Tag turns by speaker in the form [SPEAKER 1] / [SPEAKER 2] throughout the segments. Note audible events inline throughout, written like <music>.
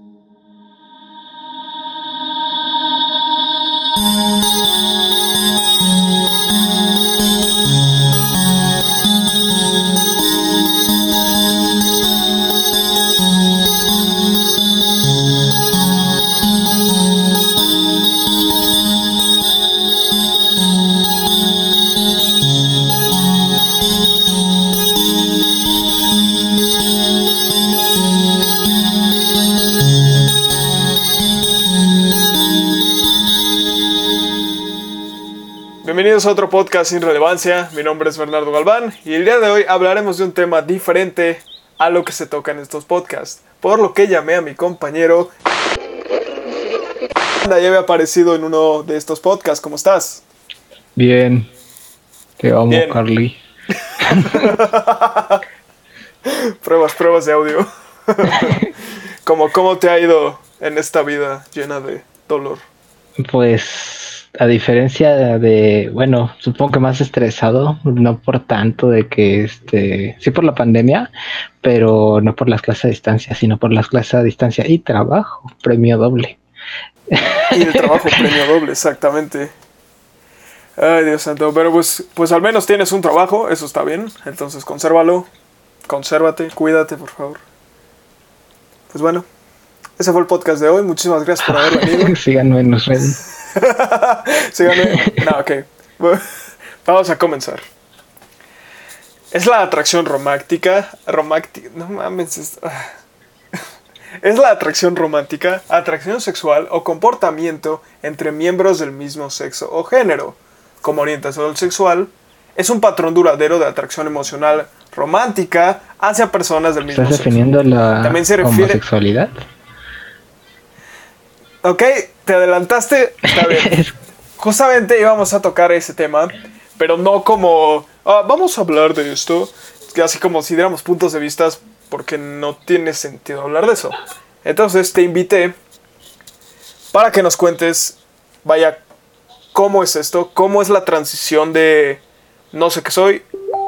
[SPEAKER 1] you Bienvenidos a otro podcast sin relevancia. Mi nombre es Bernardo Galván y el día de hoy hablaremos de un tema diferente a lo que se toca en estos podcasts. Por lo que llamé a mi compañero. Ya había aparecido en uno de estos podcasts. ¿Cómo estás?
[SPEAKER 2] Bien. Te amo,
[SPEAKER 1] Bien.
[SPEAKER 2] Carly. <laughs>
[SPEAKER 1] pruebas, pruebas de audio. <laughs> ¿Cómo, ¿Cómo te ha ido en esta vida llena de dolor?
[SPEAKER 2] Pues a diferencia de, bueno, supongo que más estresado, no por tanto de que este, sí por la pandemia, pero no por las clases a distancia, sino por las clases a distancia y trabajo, premio doble.
[SPEAKER 1] Y el trabajo premio doble, exactamente. Ay, Dios santo. Pero pues, pues al menos tienes un trabajo, eso está bien. Entonces consérvalo, consérvate, cuídate, por favor. Pues bueno, ese fue el podcast de hoy. Muchísimas gracias por haber venido. <laughs>
[SPEAKER 2] Síganme en las redes. <laughs>
[SPEAKER 1] Síganme. No, ok. <laughs> Vamos a comenzar. Es la atracción romántica. Romántica. No mames. Es, ah. <laughs> es la atracción romántica, atracción sexual o comportamiento entre miembros del mismo sexo o género. Como orientación sexual, es un patrón duradero de atracción emocional romántica hacia personas del mismo
[SPEAKER 2] ¿Estás
[SPEAKER 1] sexo.
[SPEAKER 2] definiendo la
[SPEAKER 1] También se refiere-
[SPEAKER 2] homosexualidad?
[SPEAKER 1] Ok, te adelantaste. Está bien. <laughs> Justamente íbamos a tocar ese tema, pero no como, "Ah, vamos a hablar de esto, que así como si diéramos puntos de vista, porque no tiene sentido hablar de eso. Entonces te invité para que nos cuentes, vaya, cómo es esto, cómo es la transición de no sé qué soy,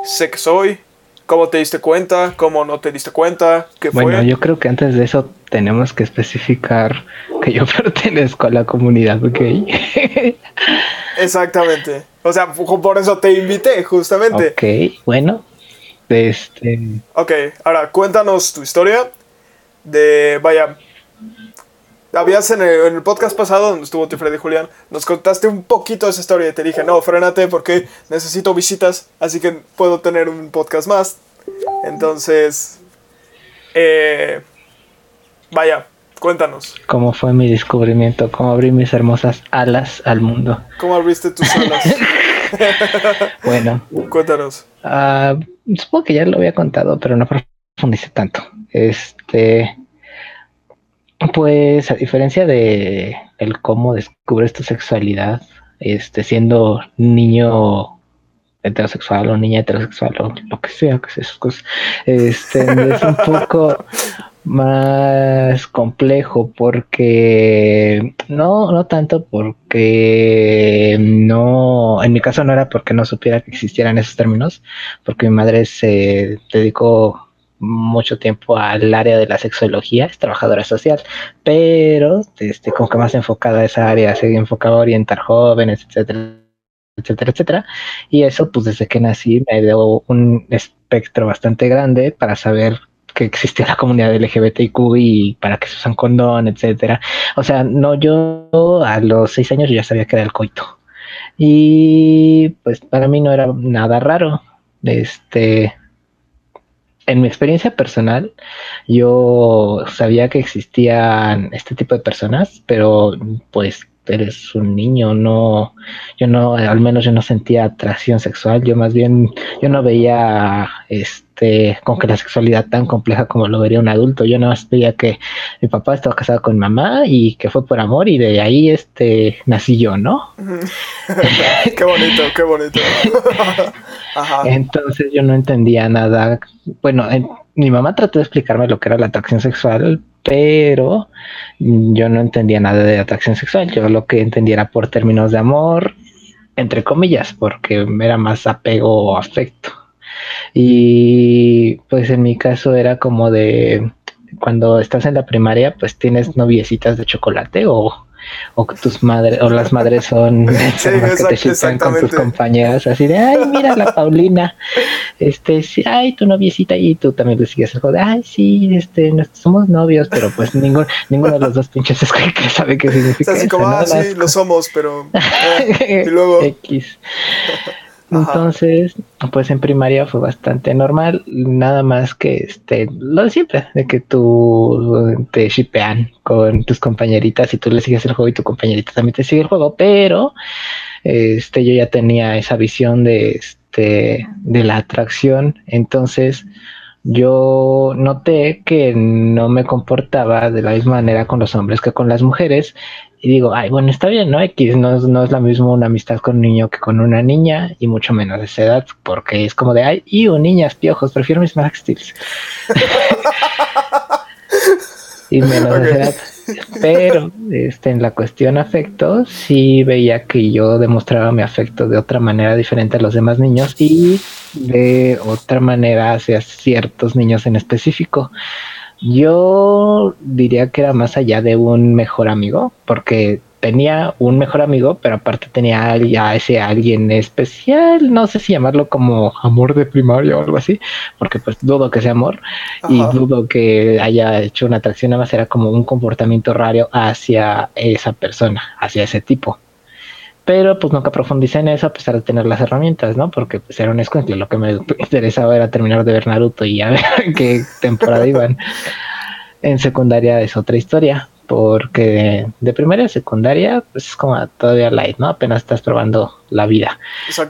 [SPEAKER 1] sé que soy, cómo te diste cuenta, cómo no te diste cuenta, qué fue.
[SPEAKER 2] Bueno, yo creo que antes de eso tenemos que especificar que yo <laughs> pertenezco a la comunidad gay. <laughs>
[SPEAKER 1] Exactamente. O sea, por eso te invité, justamente.
[SPEAKER 2] ok, bueno. Este,
[SPEAKER 1] Ok, ahora cuéntanos tu historia de, vaya, habías en el, en el podcast pasado donde estuvo tu Freddy Julián, nos contaste un poquito de esa historia y te dije, no, frénate porque necesito visitas, así que puedo tener un podcast más. Entonces, eh, vaya, cuéntanos,
[SPEAKER 2] cómo fue mi descubrimiento, cómo abrí mis hermosas alas al mundo.
[SPEAKER 1] ¿cómo abriste tus alas? <laughs>
[SPEAKER 2] Bueno,
[SPEAKER 1] cuéntanos.
[SPEAKER 2] ah, supongo que ya lo había contado, pero no profundicé tanto. Este, pues a diferencia de el cómo descubres tu sexualidad, este, siendo niño heterosexual o niña heterosexual o lo que sea, que sea esas cosas, este, es un poco <laughs> más complejo porque no, no tanto porque no, en mi caso no era porque no supiera que existieran esos términos, porque mi madre se dedicó mucho tiempo al área de la sexología, es trabajadora social, pero este, como que más enfocada a esa área, se enfocaba a orientar jóvenes, etcétera, etcétera, etcétera. Y eso, pues desde que nací, me dio un espectro bastante grande para saber que existía la comunidad LGBTQ y para que se usan condón, etcétera. O sea, no, yo a los seis años ya sabía que era el coito. Y pues para mí no era nada raro. Este, en mi experiencia personal, yo sabía que existían este tipo de personas, pero pues eres un niño, no, yo no, al menos yo no sentía atracción sexual, yo más bien, yo no veía este, como que la sexualidad tan compleja como lo vería un adulto, yo nada más veía que mi papá estaba casado con mamá y que fue por amor y de ahí este, nací yo, ¿no? <laughs>
[SPEAKER 1] qué bonito, qué bonito. <laughs>
[SPEAKER 2] Entonces yo no entendía nada. Bueno, en- mi mamá trató de explicarme lo que era la atracción sexual, pero yo no entendía nada de atracción sexual. Yo lo que entendía era por términos de amor, entre comillas, porque era más apego o afecto. Y pues en mi caso era como de cuando estás en la primaria, pues tienes noviecitas de chocolate o o tus madres o las madres son <laughs> sí, que te chican con tus compañeras así de ay mira la Paulina este sí, ay tu noviecita y tú también le sigues el juego de ay sí este somos novios pero pues ninguno ninguno de los dos pinches es que sabe qué <laughs> significa
[SPEAKER 1] así como ah, sí lo somos pero <laughs> eh, y luego.
[SPEAKER 2] X entonces, pues en primaria fue bastante normal, nada más que este, lo de siempre, de que tú te shipean con tus compañeritas y tú le sigues el juego y tu compañerita también te sigue el juego, pero este, yo ya tenía esa visión de, este, de la atracción, entonces yo noté que no me comportaba de la misma manera con los hombres que con las mujeres y digo, ay, bueno, está bien, ¿no? X no es, no es la misma una amistad con un niño que con una niña, y mucho menos de esa edad, porque es como de, ay, y niñas, piojos, prefiero mis Max Steels. <laughs> y menos de esa edad. Pero este, en la cuestión afecto, sí veía que yo demostraba mi afecto de otra manera diferente a los demás niños y de otra manera hacia ciertos niños en específico. Yo diría que era más allá de un mejor amigo, porque tenía un mejor amigo, pero aparte tenía a ese alguien especial, no sé si llamarlo como amor de primaria o algo así, porque pues dudo que sea amor y dudo que haya hecho una atracción, nada más era como un comportamiento raro hacia esa persona, hacia ese tipo pero pues nunca profundicé en eso a pesar de tener las herramientas, ¿no? Porque pues era un escuincle, lo que me <laughs> interesaba era terminar de ver Naruto y a ver en <laughs> qué temporada iban. En secundaria es otra historia, porque de primaria a secundaria pues es como todavía light, ¿no? Apenas estás probando la vida.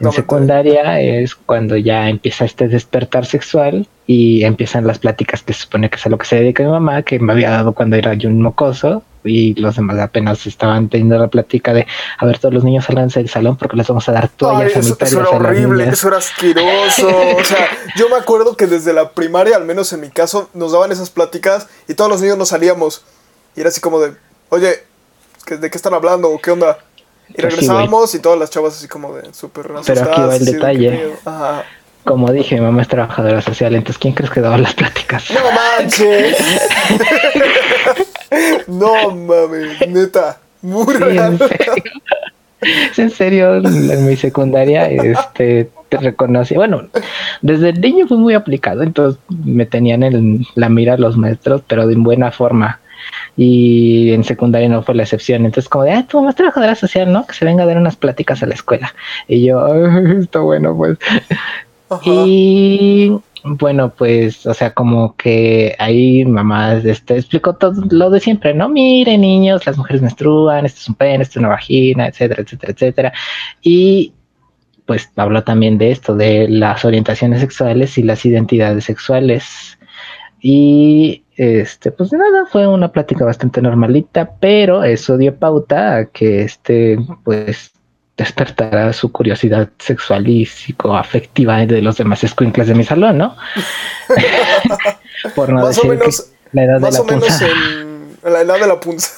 [SPEAKER 2] En secundaria es cuando ya empieza este despertar sexual y empiezan las pláticas que se supone que es a lo que se dedica mi mamá, que me había dado cuando era yo un mocoso, y los demás apenas estaban teniendo la plática de a ver todos los niños salgan del salón porque les vamos a dar toallas sanitarias
[SPEAKER 1] eso, era horrible, eso era asqueroso o sea yo me acuerdo que desde la primaria al menos en mi caso nos daban esas pláticas y todos los niños nos salíamos y era así como de oye ¿de qué están hablando o qué onda? y regresábamos y todas las chavas así como de súper
[SPEAKER 2] pero aquí va el detalle como dije, mi mamá es trabajadora social, entonces ¿quién crees que daba las pláticas?
[SPEAKER 1] ¡No manches! <laughs> no mames, neta, muy
[SPEAKER 2] real. en serio, en mi secundaria, este, te reconocí. Bueno, desde el niño fui muy aplicado, entonces me tenían en la mira los maestros, pero de buena forma. Y en secundaria no fue la excepción. Entonces, como de, ah, tu mamá es trabajadora social, ¿no? Que se venga a dar unas pláticas a la escuela. Y yo, está bueno, pues. Y bueno, pues, o sea, como que ahí mamá este, explicó todo lo de siempre, ¿no? Miren, niños, las mujeres menstruan, esto es un pene, esto es una vagina, etcétera, etcétera, etcétera. Y pues habló también de esto, de las orientaciones sexuales y las identidades sexuales. Y este, pues nada, fue una plática bastante normalita, pero eso dio pauta a que este, pues despertará su curiosidad sexual y psicoafectiva de los demás escuincles de mi salón, ¿no? <laughs>
[SPEAKER 1] Por no más decir o menos, la edad de la punza. En, la edad de la punza.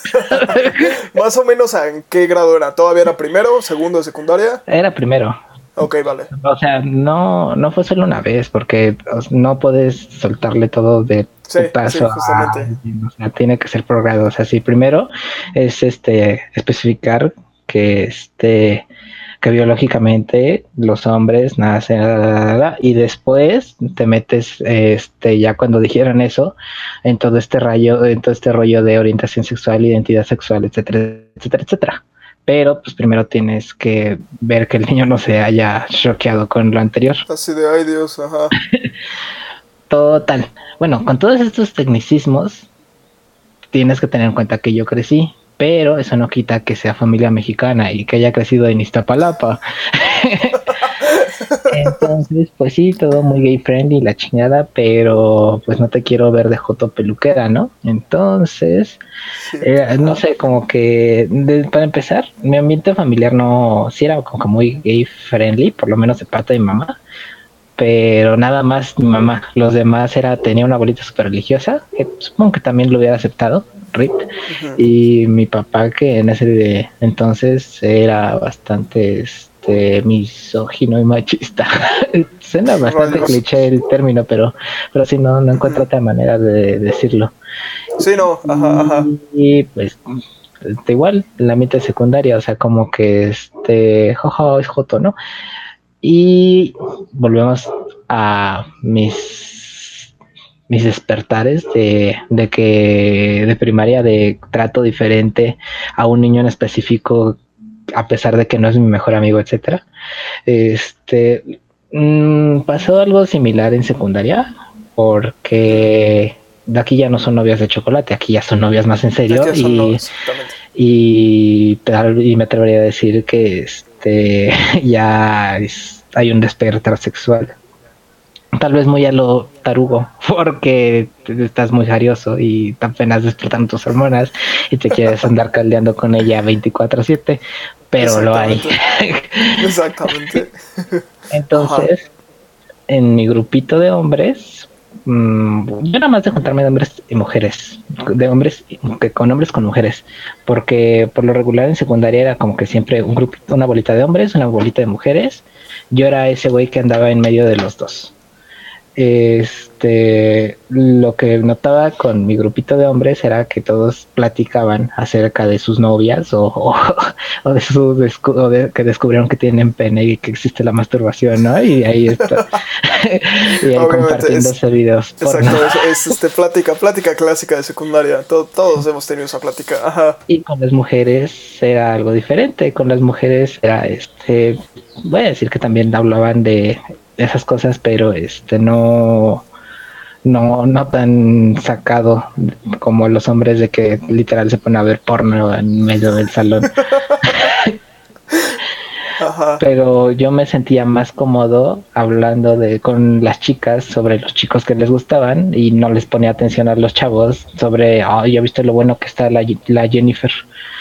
[SPEAKER 1] <laughs> más o menos en qué grado era. ¿Todavía era primero, segundo secundaria?
[SPEAKER 2] Era primero.
[SPEAKER 1] Ok, vale.
[SPEAKER 2] O sea, no, no fue solo una vez, porque no puedes soltarle todo de sí, paso. o sea, tiene que ser progrado. O sea, sí, primero es este especificar que este que biológicamente los hombres nacen y después te metes este ya cuando dijeron eso en todo este rayo en todo este rollo de orientación sexual identidad sexual etcétera etcétera etcétera pero pues primero tienes que ver que el niño no se haya choqueado con lo anterior.
[SPEAKER 1] Así de ay Dios ajá <laughs>
[SPEAKER 2] total. Bueno con todos estos tecnicismos tienes que tener en cuenta que yo crecí pero eso no quita que sea familia mexicana y que haya crecido en Iztapalapa. <laughs> Entonces, pues sí, todo muy gay friendly, la chingada, pero pues no te quiero ver de joto peluquera, ¿no? Entonces, eh, no sé, como que para empezar, mi ambiente familiar no, sí era como muy gay friendly, por lo menos de parte de mi mamá, pero nada más mi mamá. Los demás era, tenía una abuelita súper religiosa, que supongo que también lo hubiera aceptado, y mi papá que en ese entonces era bastante este misógino y machista. <laughs> Suena bastante cliché el término, pero, pero sí, no, no encuentro otra manera de decirlo.
[SPEAKER 1] Sí, no, ajá, ajá.
[SPEAKER 2] Y pues este, igual la mitad secundaria, o sea, como que este, jojo, es joto, ¿no? Y volvemos a mis mis despertares de, de que de primaria de trato diferente a un niño en específico a pesar de que no es mi mejor amigo, etcétera. Este mm, pasó algo similar en secundaria, porque de aquí ya no son novias de chocolate, aquí ya son novias más en serio y, y, y, me atrevería a decir que este <laughs> ya hay un despertar sexual. Tal vez muy a lo tarugo, <laughs> porque estás muy jarioso y apenas despertando tus hormonas y te quieres andar caldeando con ella 24/7, pero lo hay. <laughs>
[SPEAKER 1] Exactamente.
[SPEAKER 2] Entonces, en mi grupito de hombres, mm, yo nada más de juntarme de hombres y mujeres, de hombres que con hombres con mujeres, porque por lo regular en secundaria era como que siempre un grupito, una bolita de hombres, una bolita de mujeres. Yo era ese güey que andaba en medio de los dos. Este, lo que notaba con mi grupito de hombres era que todos platicaban acerca de sus novias o, o, <laughs> de su de que descubrieron que tienen pene y que existe la masturbación, ¿no? Y ahí está. <laughs> y ahí compartiéndose videos.
[SPEAKER 1] Exacto, <laughs> es, este, plática, plática clásica de secundaria. todos hemos tenido esa plática. Ajá.
[SPEAKER 2] Y con las mujeres era algo diferente. Con las mujeres era este, voy a decir que también hablaban de esas cosas, pero este no no, no tan sacado como los hombres de que literal se ponen a ver porno en medio del salón. <laughs> Pero yo me sentía más cómodo hablando de con las chicas sobre los chicos que les gustaban y no les ponía atención a los chavos sobre, oh, ya viste lo bueno que está la, la Jennifer.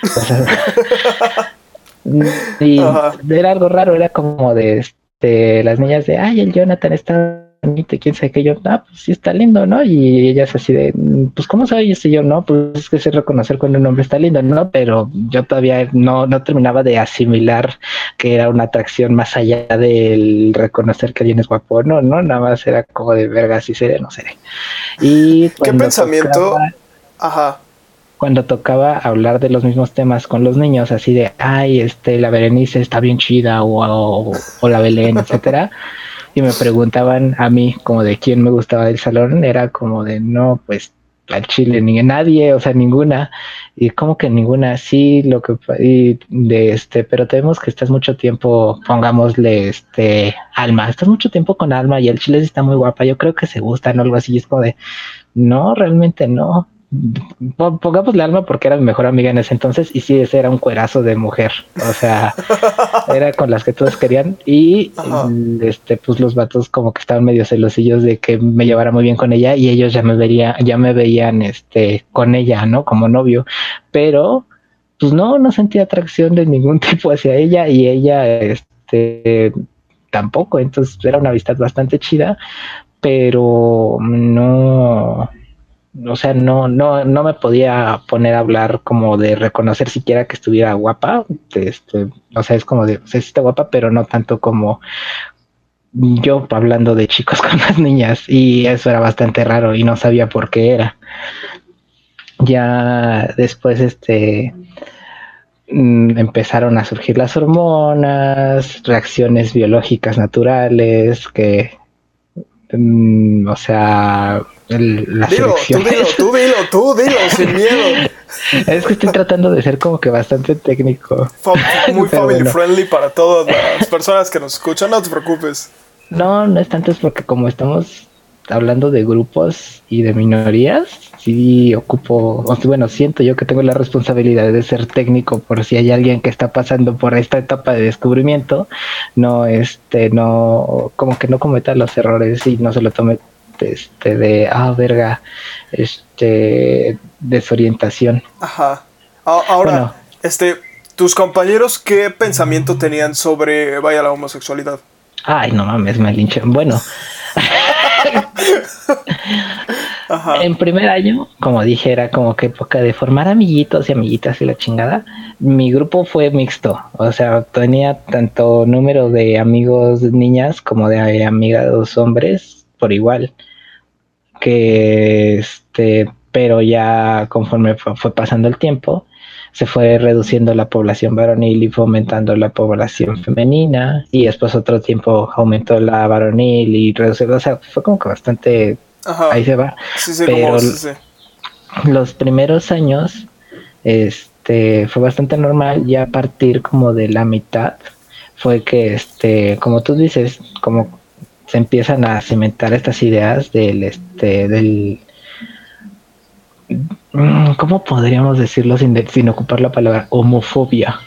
[SPEAKER 2] <laughs> <laughs> y era algo raro, era como de de las niñas de, ay, el Jonathan está bonito, quién sabe que yo, ah, pues sí está lindo, ¿no? Y ellas así de, mm, pues ¿cómo sabes y yo? No, pues es que sé reconocer cuando un hombre está lindo, ¿no? Pero yo todavía no, no terminaba de asimilar que era una atracción más allá del reconocer que alguien es guapo, no, no, nada más era como de verga, si seré, no seré. Y
[SPEAKER 1] ¿Qué pensamiento? Ajá
[SPEAKER 2] cuando tocaba hablar de los mismos temas con los niños, así de, ay, este, la Berenice está bien chida o, o, la Belén, <laughs> etcétera, y me preguntaban a mí como de quién me gustaba del salón, era como de, no, pues al chile, ni nadie, o sea, ninguna, y como que ninguna, sí, lo que, y de este, pero tenemos que estás mucho tiempo, pongámosle, este, Alma, estás mucho tiempo con Alma y el chile está muy guapa, yo creo que se gustan o algo así, es como de, no, realmente no, pongámosle alma porque era mi mejor amiga en ese entonces y sí, ese era un cuerazo de mujer, o sea, <laughs> era con las que todos querían y este pues los vatos como que estaban medio celosillos de que me llevara muy bien con ella y ellos ya me verían, ya me veían este con ella, ¿no? Como novio, pero pues no, no sentía atracción de ningún <laughs> tipo hacia ella y ella este tampoco, entonces era una amistad bastante chida, pero no o sea, no, no, no me podía poner a hablar como de reconocer siquiera que estuviera guapa. Este, o sea, es como de, o sea, está guapa, pero no tanto como yo hablando de chicos <laughs> con las niñas. Y eso era bastante raro y no sabía por qué era. Ya después, este, mm, empezaron a surgir las hormonas, reacciones biológicas naturales que, mm, o sea,
[SPEAKER 1] la dilo, tú dilo, tú <laughs> dilo, tú dilo, sin miedo.
[SPEAKER 2] Es que estoy tratando de ser como que bastante técnico. <laughs>
[SPEAKER 1] muy family friendly para todas las personas que nos escuchan, no te preocupes.
[SPEAKER 2] No, no es tanto, es porque como estamos hablando de grupos y de minorías, sí ocupo, bueno, siento yo que tengo la responsabilidad de ser técnico por si hay alguien que está pasando por esta etapa de descubrimiento, no, este, no, como que no cometa los errores y no se lo tome este, de, ah, verga, este, desorientación.
[SPEAKER 1] Ajá. Ahora, este, tus compañeros, ¿qué pensamiento tenían sobre, vaya, la homosexualidad?
[SPEAKER 2] Ay, no mames, me linchan. Bueno. <laughs> En primer año, como dije, era como que época de formar amiguitos y amiguitas y la chingada. mi grupo fue mixto, o sea, tenía tanto número de amigos niñas como de amigas hombres por igual. Que este, pero ya conforme fue, pasando el tiempo, se fue reduciendo la población varonil y fomentando la población femenina y después otro tiempo aumentó la varonil y redució, o sea, fue como que bastante ahí se va. pero los primeros años este fue bastante normal ya a partir como de la mitad fue que este como tú dices como se empiezan a cimentar estas ideas del este del ¿cómo podríamos decirlo sin, sin ocupar la palabra homofobia?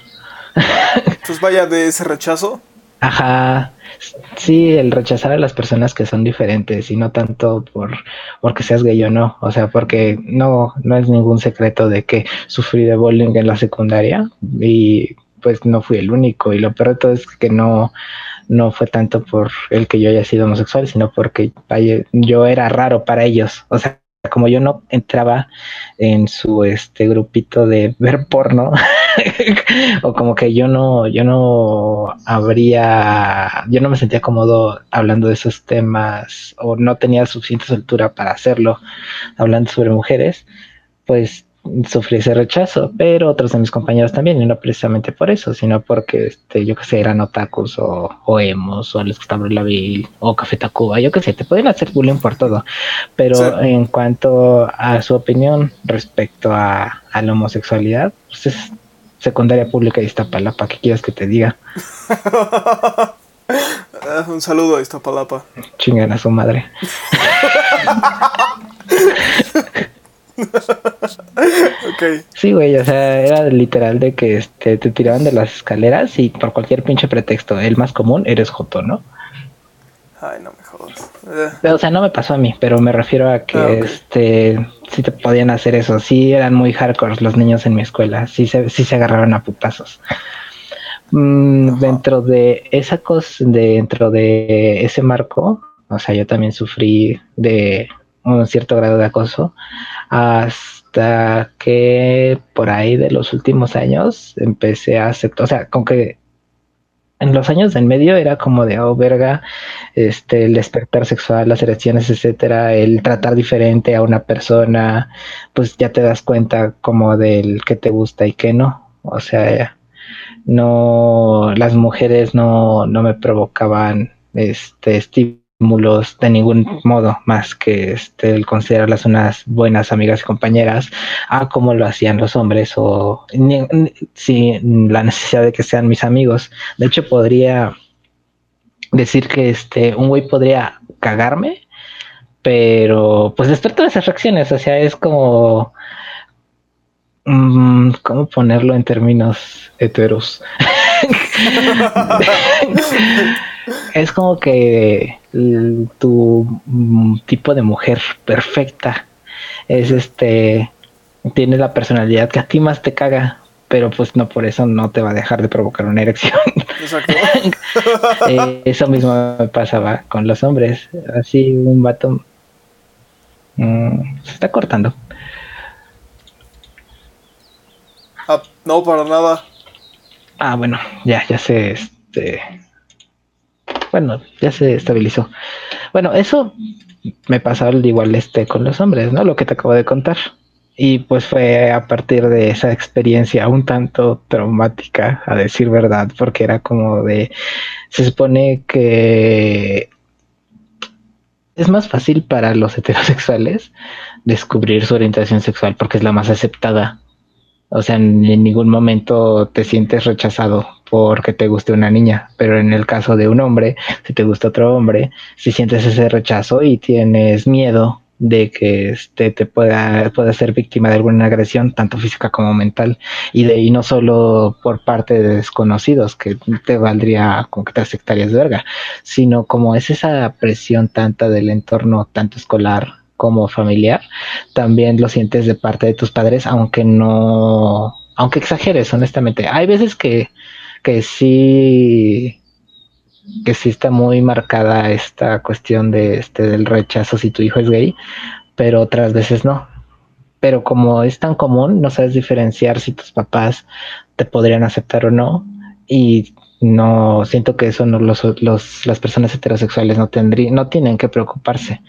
[SPEAKER 1] Pues vaya de ese rechazo.
[SPEAKER 2] Ajá, sí, el rechazar a las personas que son diferentes y no tanto por porque seas gay o no, o sea, porque no no es ningún secreto de que sufrí de bullying en la secundaria y pues no fui el único y lo peor de todo es que no no fue tanto por el que yo haya sido homosexual, sino porque yo era raro para ellos. O sea, como yo no entraba en su este grupito de <laughs> ver porno, <laughs> o como que yo no, yo no habría, yo no me sentía cómodo hablando de esos temas, o no tenía suficiente soltura para hacerlo, hablando sobre mujeres, pues sufrí ese rechazo, pero otros de mis compañeros también, y no precisamente por eso, sino porque este, yo que sé, eran otakus o, o emos, o les gustaba la vil, o Café Tacuba, yo que sé, te pueden hacer bullying por todo. Pero en cuanto a su opinión respecto a, la homosexualidad, pues es secundaria pública de Iztapalapa, ¿qué quieres que te diga? <laughs>
[SPEAKER 1] Un saludo a Iztapalapa.
[SPEAKER 2] Chingan a su madre. <laughs>
[SPEAKER 1] okay.
[SPEAKER 2] Sí, güey, o sea, era literal de que este, te tiraban de las escaleras y por cualquier pinche pretexto, el más común, eres Joto, ¿no?
[SPEAKER 1] Ay, no me jodas.
[SPEAKER 2] O sea, no me pasó a mí, pero me refiero a que ah, este sí te podían hacer eso. Sí eran muy hardcore los niños en mi escuela. Sí se, sí se agarraron a putazos. Mm, dentro de esa cosa, dentro de ese marco, o sea, yo también sufrí de un cierto grado de acoso hasta que por ahí de los últimos años empecé a aceptar, o sea, con que en los años del medio era como de, oh, verga, este, el despertar sexual, las erecciones, etcétera, el tratar diferente a una persona, pues ya te das cuenta como del que te gusta y que no. O sea, no, las mujeres no, no me provocaban este de ningún modo más que este, el considerarlas unas buenas amigas y compañeras a como lo hacían los hombres o sin la necesidad de que sean mis amigos. De hecho, podría decir que este un güey podría cagarme, pero pues después de esas reacciones, o sea, es como mm, ¿cómo ponerlo en términos heteros? <laughs> <laughs> es como que tu mm, tipo de mujer perfecta. Es este tiene la personalidad que a ti más te caga pero pues no por eso no te va a dejar de provocar una erección. Exacto. <laughs> Eh, eso mismo me pasaba con los hombres. Así un vato mm, se está cortando.
[SPEAKER 1] Ah, no para nada.
[SPEAKER 2] Ah bueno ya ya sé este bueno, ya se estabilizó. Bueno, eso me pasó igual este con los hombres, ¿no? Lo que te acabo de contar. Y pues fue a partir de esa experiencia un tanto traumática, a decir verdad, porque era como de, se supone que es más fácil para los heterosexuales descubrir su orientación sexual porque es la más aceptada. O sea, en ningún momento te sientes rechazado porque te guste una niña, pero en el caso de un hombre, si te gusta otro hombre, si sientes ese rechazo y tienes miedo de que este te pueda, pueda ser víctima de alguna agresión, tanto física como mental, y de ahí no solo por parte de desconocidos, que te valdría con que te aceptarías de verga, sino como es esa presión tanta del entorno, tanto escolar como familiar, también lo sientes de parte de tus padres, aunque no, aunque exageres, honestamente. Hay veces que que sí que sí está muy marcada esta cuestión de este del rechazo si tu hijo es gay, pero otras veces no. pero como es tan común, no sabes diferenciar si tus papás te podrían aceptar o no. Y no siento que eso no los, las personas heterosexuales no tendrían, no tienen que preocuparse.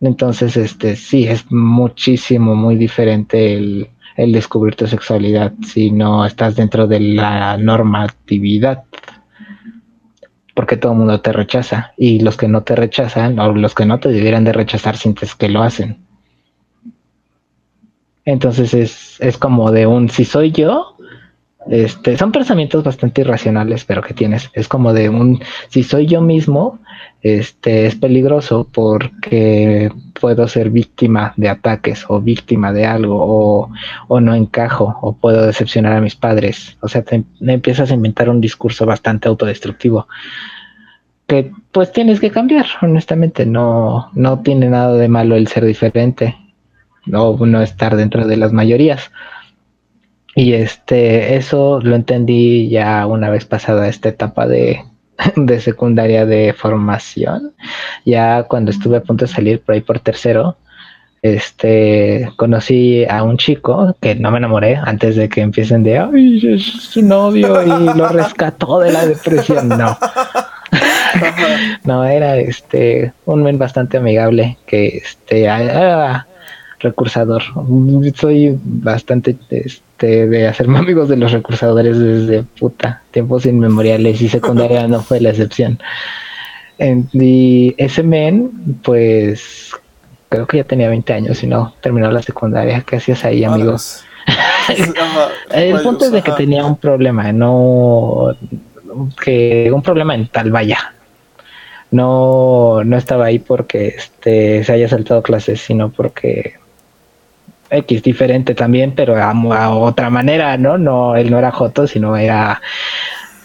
[SPEAKER 2] Entonces, este sí, es muchísimo, muy diferente el, el descubrir tu sexualidad si no estás dentro de la normatividad. Porque todo el mundo te rechaza. Y los que no te rechazan, o los que no te debieran de rechazar, sientes que lo hacen. Entonces es, es como de un si soy yo, este, son pensamientos bastante irracionales, pero que tienes. Es como de un si soy yo mismo, este es peligroso porque puedo ser víctima de ataques o víctima de algo o, no encajo o puedo decepcionar a mis padres. O sea, te, empiezas a inventar un discurso bastante autodestructivo que pues tienes que cambiar, honestamente. No, no tiene nada de malo el ser diferente no, no estar dentro de las mayorías. Y este, eso lo entendí ya una vez pasada esta etapa de, <laughs> de secundaria de formación. Ya cuando estuve a punto de salir por ahí por tercero, este, conocí a un chico que no me enamoré antes de que empiecen de, ay, es su novio y lo <laughs> rescató de la depresión. No. no, era este, un men bastante amigable que este, recursador. Soy bastante este, de hacerme <laughs> amigos de los recursadores desde puta tiempos inmemoriales y secundaria no fue la excepción. y ese men, pues creo que ya tenía 20 años y no terminó la secundaria. ¿Qué hacías ahí, amigos? <laughs> El punto es de que tenía un problema, no que un problema mental, vaya. No, no estaba ahí porque este, se haya saltado clases, sino porque X diferente también, pero a, otra manera, ¿no? No, él no era Joto, sino era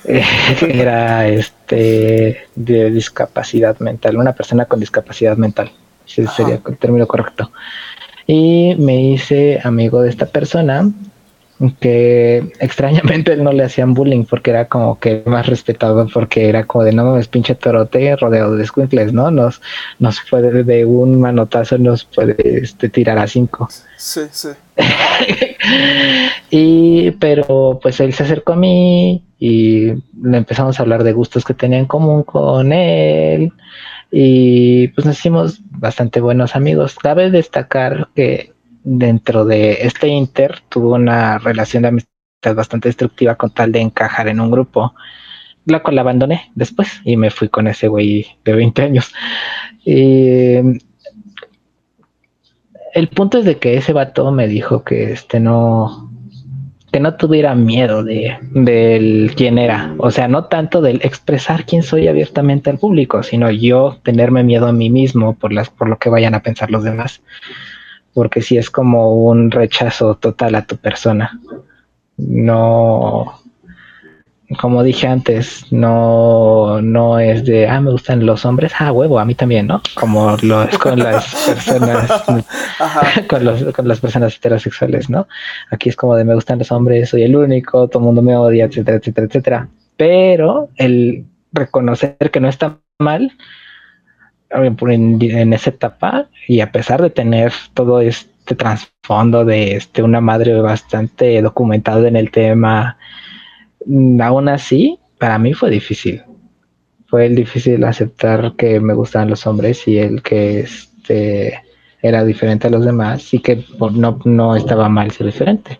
[SPEAKER 2] <laughs> era este de discapacidad mental, una persona con discapacidad mental, ese sería el término correcto. Y me hice amigo de esta persona que extrañamente él no le hacían bullying porque era como que más respetado porque era como de no mames pinche torote rodeado de squinkles, ¿no? Nos, nos puede de un manotazo nos puede este, tirar a cinco.
[SPEAKER 1] Sí, sí. <laughs>
[SPEAKER 2] y pero pues él se acercó a mí y le empezamos a hablar de gustos que tenía en común con él y pues nos hicimos bastante buenos amigos. Cabe destacar que dentro de este Inter tuvo una relación de amistad bastante destructiva con tal de encajar en un grupo, la cual abandoné después y me fui con ese güey de 20 años. Y el punto es de que ese vato me dijo que este no que no tuviera miedo de del quién era, o sea, no tanto del expresar quién soy abiertamente al público, sino yo tenerme miedo a mí mismo por las por lo que vayan a pensar los demás porque si es como un rechazo total a tu persona. No, como dije antes, no, no es de, ah, me gustan los hombres, ah, huevo, a mí también, ¿no? Como lo es con las <laughs> personas, <laughs> con, los, con las personas heterosexuales, ¿no? Aquí es como de, me gustan los hombres, soy el único, todo el mundo me odia, etcétera, etcétera, etcétera. Pero el reconocer que no está mal, en, esa etapa y a pesar de tener todo este trasfondo de este, una madre bastante documentada en el tema, mm, aún así, para mí fue difícil. Fue el difícil aceptar que me gustaban los hombres y el que este, era diferente a los demás y que no, no estaba mal ser diferente.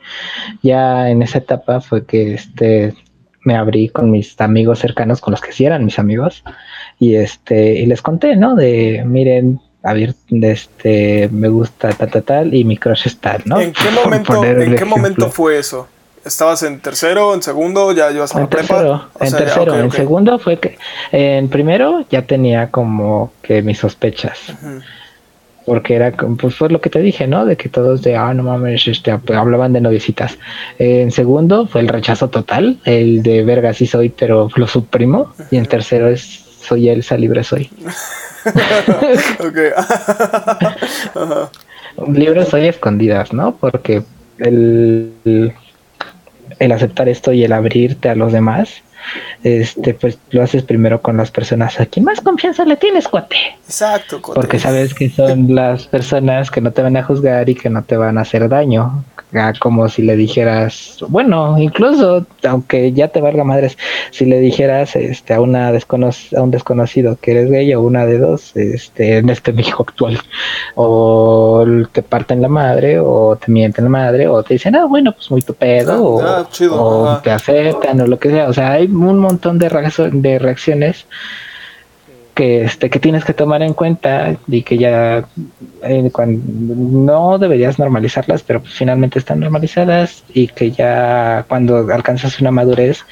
[SPEAKER 2] Ya en esa etapa fue que este, me abrí con mis amigos cercanos, con los que sí eran mis amigos, y este, y les conté, ¿no? De miren, a ver, este, me gusta tal, tal, tal, y mi crush es tal, ¿no?
[SPEAKER 1] ¿En qué momento, ¿en qué momento fue eso? ¿Estabas en tercero, en segundo, ya ibas a la
[SPEAKER 2] en Tercero, en tercero, en segundo fue que, en primero ya tenía como que mis sospechas porque era, pues fue lo que te dije, ¿no? De que todos de, ah, no mames, este, hablaban de noviecitas. en segundo fue el rechazo total, el de verga sí soy, pero lo suprimo. Y en tercero es, soy Elsa, libre soy. <laughs> libre soy escondidas, ¿no? Porque el, el aceptar esto y el abrirte a los demás este, pues lo haces primero con las personas a quien más confianza le tienes, cuate.
[SPEAKER 1] Exacto,
[SPEAKER 2] cuate. Porque sabes que son las personas que no te van a juzgar y que no te van a hacer daño. Como si le dijeras, bueno, incluso, aunque ya te valga madres, si le dijeras este, a, una a un desconocido que eres gay o una de dos, este, en este México actual, o te parten la madre, o te mienten la madre, o te dicen, ah, bueno, pues muy tu pedo, ah, o, te aceptan, o lo que sea. O sea, hay un montón de, de reacciones que este que tienes que tomar en cuenta y que ya eh, no deberías normalizarlas pero pues finalmente están normalizadas y que ya cuando alcanzas una madurez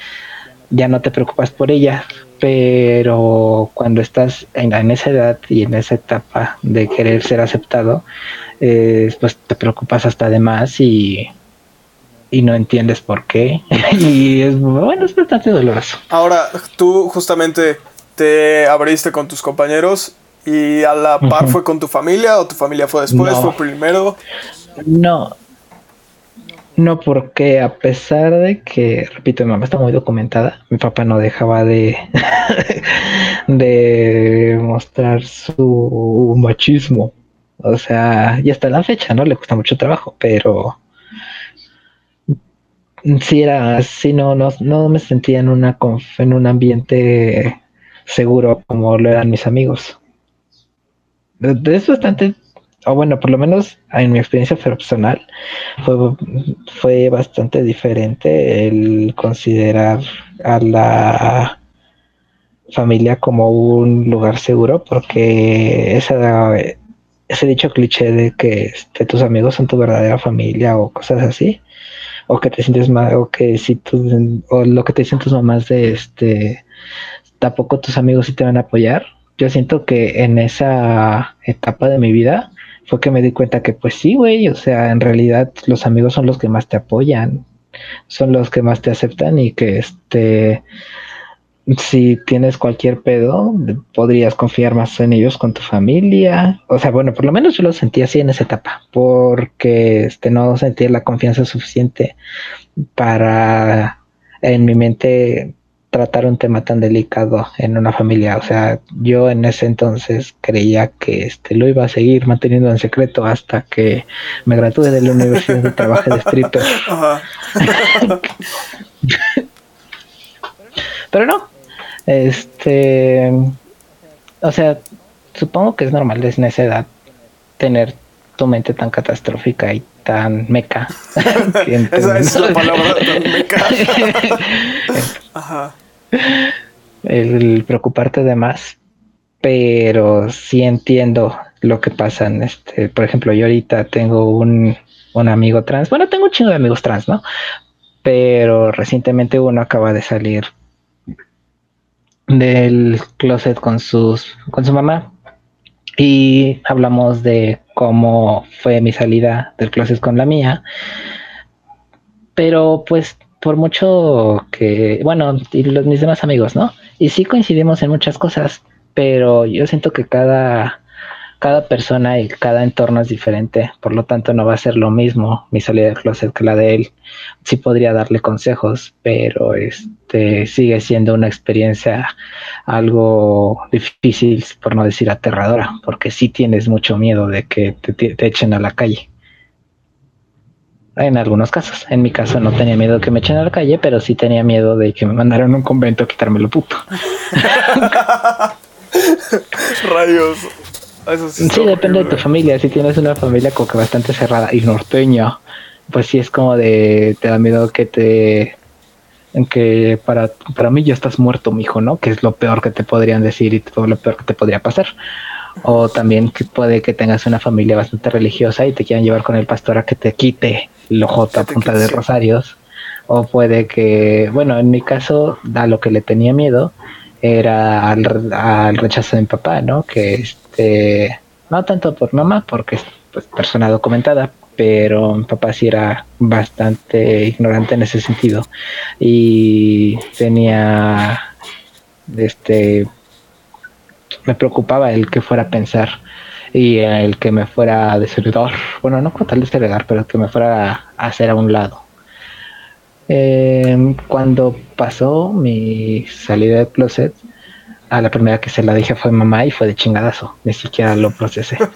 [SPEAKER 2] ya no te preocupas por ellas pero cuando estás en, esa edad y en esa etapa de querer ser aceptado eh, pues te preocupas hasta de más y y no entiendes por qué. <laughs> Y es bueno es bastante doloroso.
[SPEAKER 1] Ahora tú justamente te abriste con tus compañeros y a la par fue con tu familia o tu familia fue después, fue primero.
[SPEAKER 2] No. No, porque a pesar de que, repito, mi mamá está muy documentada, mi papá no dejaba de, <laughs> de mostrar su machismo. O sea, y hasta la fecha, ¿no? Le cuesta mucho trabajo, pero sí era así, no, no, no me sentía en una en un ambiente seguro como lo eran mis amigos. Es bastante, o bueno, por lo menos en mi experiencia personal, fue, fue bastante diferente el considerar a la familia como un lugar seguro, porque esa, ese dicho cliché de que este, tus amigos son tu verdadera familia o cosas así, o que te sientes mal, o que si tú, o lo que te dicen tus mamás de este, tampoco tus amigos sí te van a apoyar. Yo siento que en esa etapa de mi vida fue que me di cuenta que pues sí, güey, o sea, en realidad los amigos son los que más te apoyan, son los que más te aceptan y que este si tienes cualquier pedo, podrías confiar más en ellos con tu familia. O sea, bueno, por lo menos yo lo sentí así en esa etapa, porque este no sentía la confianza suficiente para en mi mente tratar un tema tan delicado en una familia. O sea, yo en ese entonces creía que este lo iba a seguir manteniendo en secreto hasta que me gradúe de la universidad y trabaje de stripper. <laughs> Pero no. Este, o sea, supongo que es normal en esa edad tener tu mente tan catastrófica y tan meca. <laughs> <laughs> Esa es la palabra, tan meca. Ajá el preocuparte de más, pero sí entiendo lo que pasa en este, por ejemplo, yo ahorita tengo un, un amigo trans, bueno, tengo un chingo de amigos trans, ¿no? Pero recientemente uno acaba de salir del closet con sus con su mamá y hablamos de cómo fue mi salida del closet con la mía. Pero pues por mucho que, bueno, y los mis demás amigos, ¿no? Y sí coincidimos en muchas cosas, pero yo siento que cada, cada persona y cada entorno es diferente, por lo tanto no va a ser lo mismo mi salida del closet que la de él. Sí podría darle consejos, pero este sigue siendo una experiencia algo difícil, por no decir aterradora, porque sí tienes mucho miedo de que te echen a la calle en algunos casos. En mi caso no tenía miedo de que me echen a la calle, pero sí tenía miedo de que me mandaran a un convento a quitarme lo puto. <laughs>
[SPEAKER 1] Rayos.
[SPEAKER 2] sí, depende de tu familia. Si tienes una familia como que bastante cerrada y norteña, pues sí es como de te da miedo que te en que para, para mí ya estás muerto, mijo, ¿no? Que es lo peor que te podrían decir y todo lo peor que te podría pasar. O también que puede que tengas una familia bastante religiosa y te quieran llevar con el pastor a que te quite el ojo a punta de rosarios. O puede que, bueno, en mi caso, a lo que le tenía miedo era al, rechazo de mi papá, ¿no? Que este, no tanto por mamá, porque es pues, persona documentada, pero mi papá sí era bastante ignorante en ese sentido y tenía este me preocupaba el que fuera a pensar y el que me fuera a desheredar, bueno, no con tal desheredar, pero que me fuera a hacer a un lado. Em, cuando pasó mi salida de closet, a la primera que se la dije fue mamá y fue de chingadazo. Ni siquiera lo procesé. <laughs>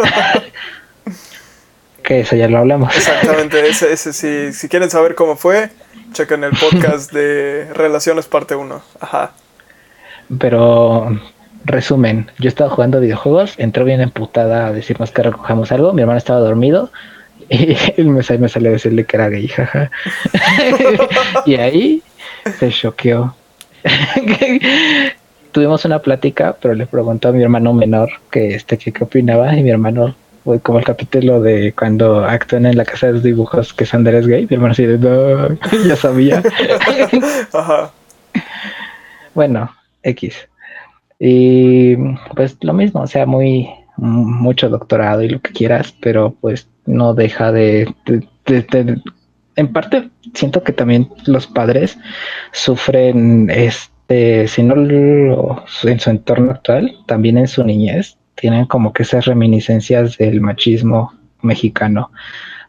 [SPEAKER 2] que eso ya lo hablamos.
[SPEAKER 1] Exactamente, ese, ese si, si quieren saber cómo fue, chequen el podcast de <laughs> Relaciones parte 1. Ajá.
[SPEAKER 2] Pero, resumen, yo estaba jugando videojuegos, entró bien emputada a decirnos que recojamos algo, mi hermano estaba dormido <laughs> y él me, me salió a decirle que era gay, jaja. <laughs> y ahí se choqueó. <laughs> Tuvimos una plática, pero le preguntó a mi hermano menor que este que qué opinaba y mi hermano fue como el capítulo de cuando actúan en la casa de los dibujos que Sander es gay, mi hermano así de no, ya sabía. Ajá. Bueno, X. Y pues lo mismo, o sea, muy mucho doctorado y lo que quieras, pero pues no deja de, en parte siento que también los padres sufren este, si no en su entorno actual, también en su niñez, tienen como que esas reminiscencias del machismo mexicano.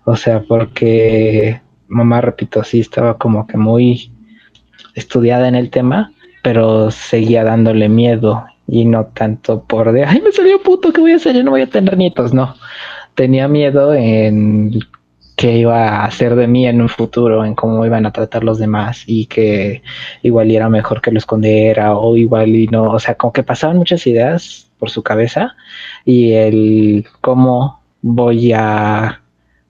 [SPEAKER 2] O sea, porque mamá, repito, sí estaba como que muy estudiada en el tema, pero seguía dándole miedo y no tanto por de, ay, me salió puto, ¿qué voy a hacer? Yo no voy a tener nietos, no. Tenía miedo en qué iba a hacer de mí en un futuro, en cómo iban a tratar los demás y que igual era mejor que lo escondiera o igual y no, o sea, como que pasaban muchas ideas por su cabeza y el cómo voy a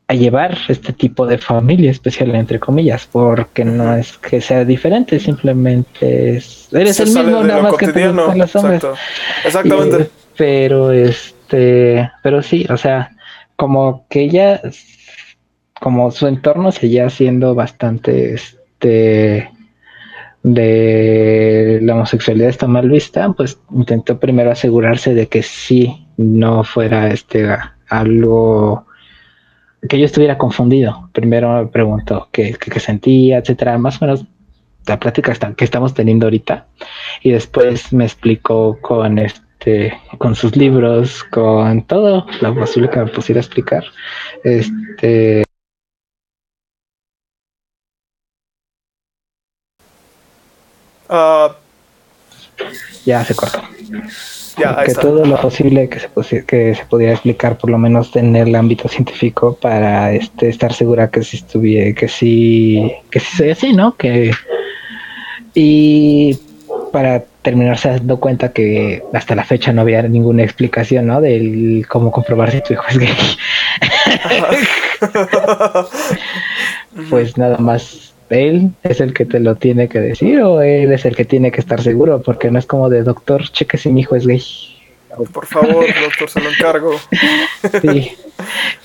[SPEAKER 2] a llevar este tipo de familia especial, entre comillas, porque no es que sea diferente, simplemente es, eres el mismo, nada más que te los hombres. Exactamente. Eh, pero este, pero sí, o sea, como que ella, como su entorno seguía siendo bastante, este, de la homosexualidad está mal vista, pues intentó primero asegurarse de que sí no fuera este algo que yo estuviera confundido. Primero me preguntó qué, qué, sentía, etcétera, más o menos la plática que estamos teniendo ahorita. Y después me explicó con este, con sus libros, con todo lo posible que me pusiera a explicar. Este. Uh, ya se cortó que todo lo posible que se, que se podía explicar, por lo menos en el ámbito científico, para este, estar segura que si estuviera, que sí, que sí soy así, ¿no? Que y para terminarse dando cuenta que hasta la fecha no había ninguna explicación, ¿no? Del cómo comprobar si tu hijo es gay. <laughs> pues nada más él es el que te lo tiene que decir o él es el que tiene que estar seguro, porque no es como de doctor, cheque si mi hijo es gay.
[SPEAKER 1] Por favor, doctor, se lo encargo. <laughs>
[SPEAKER 2] sí.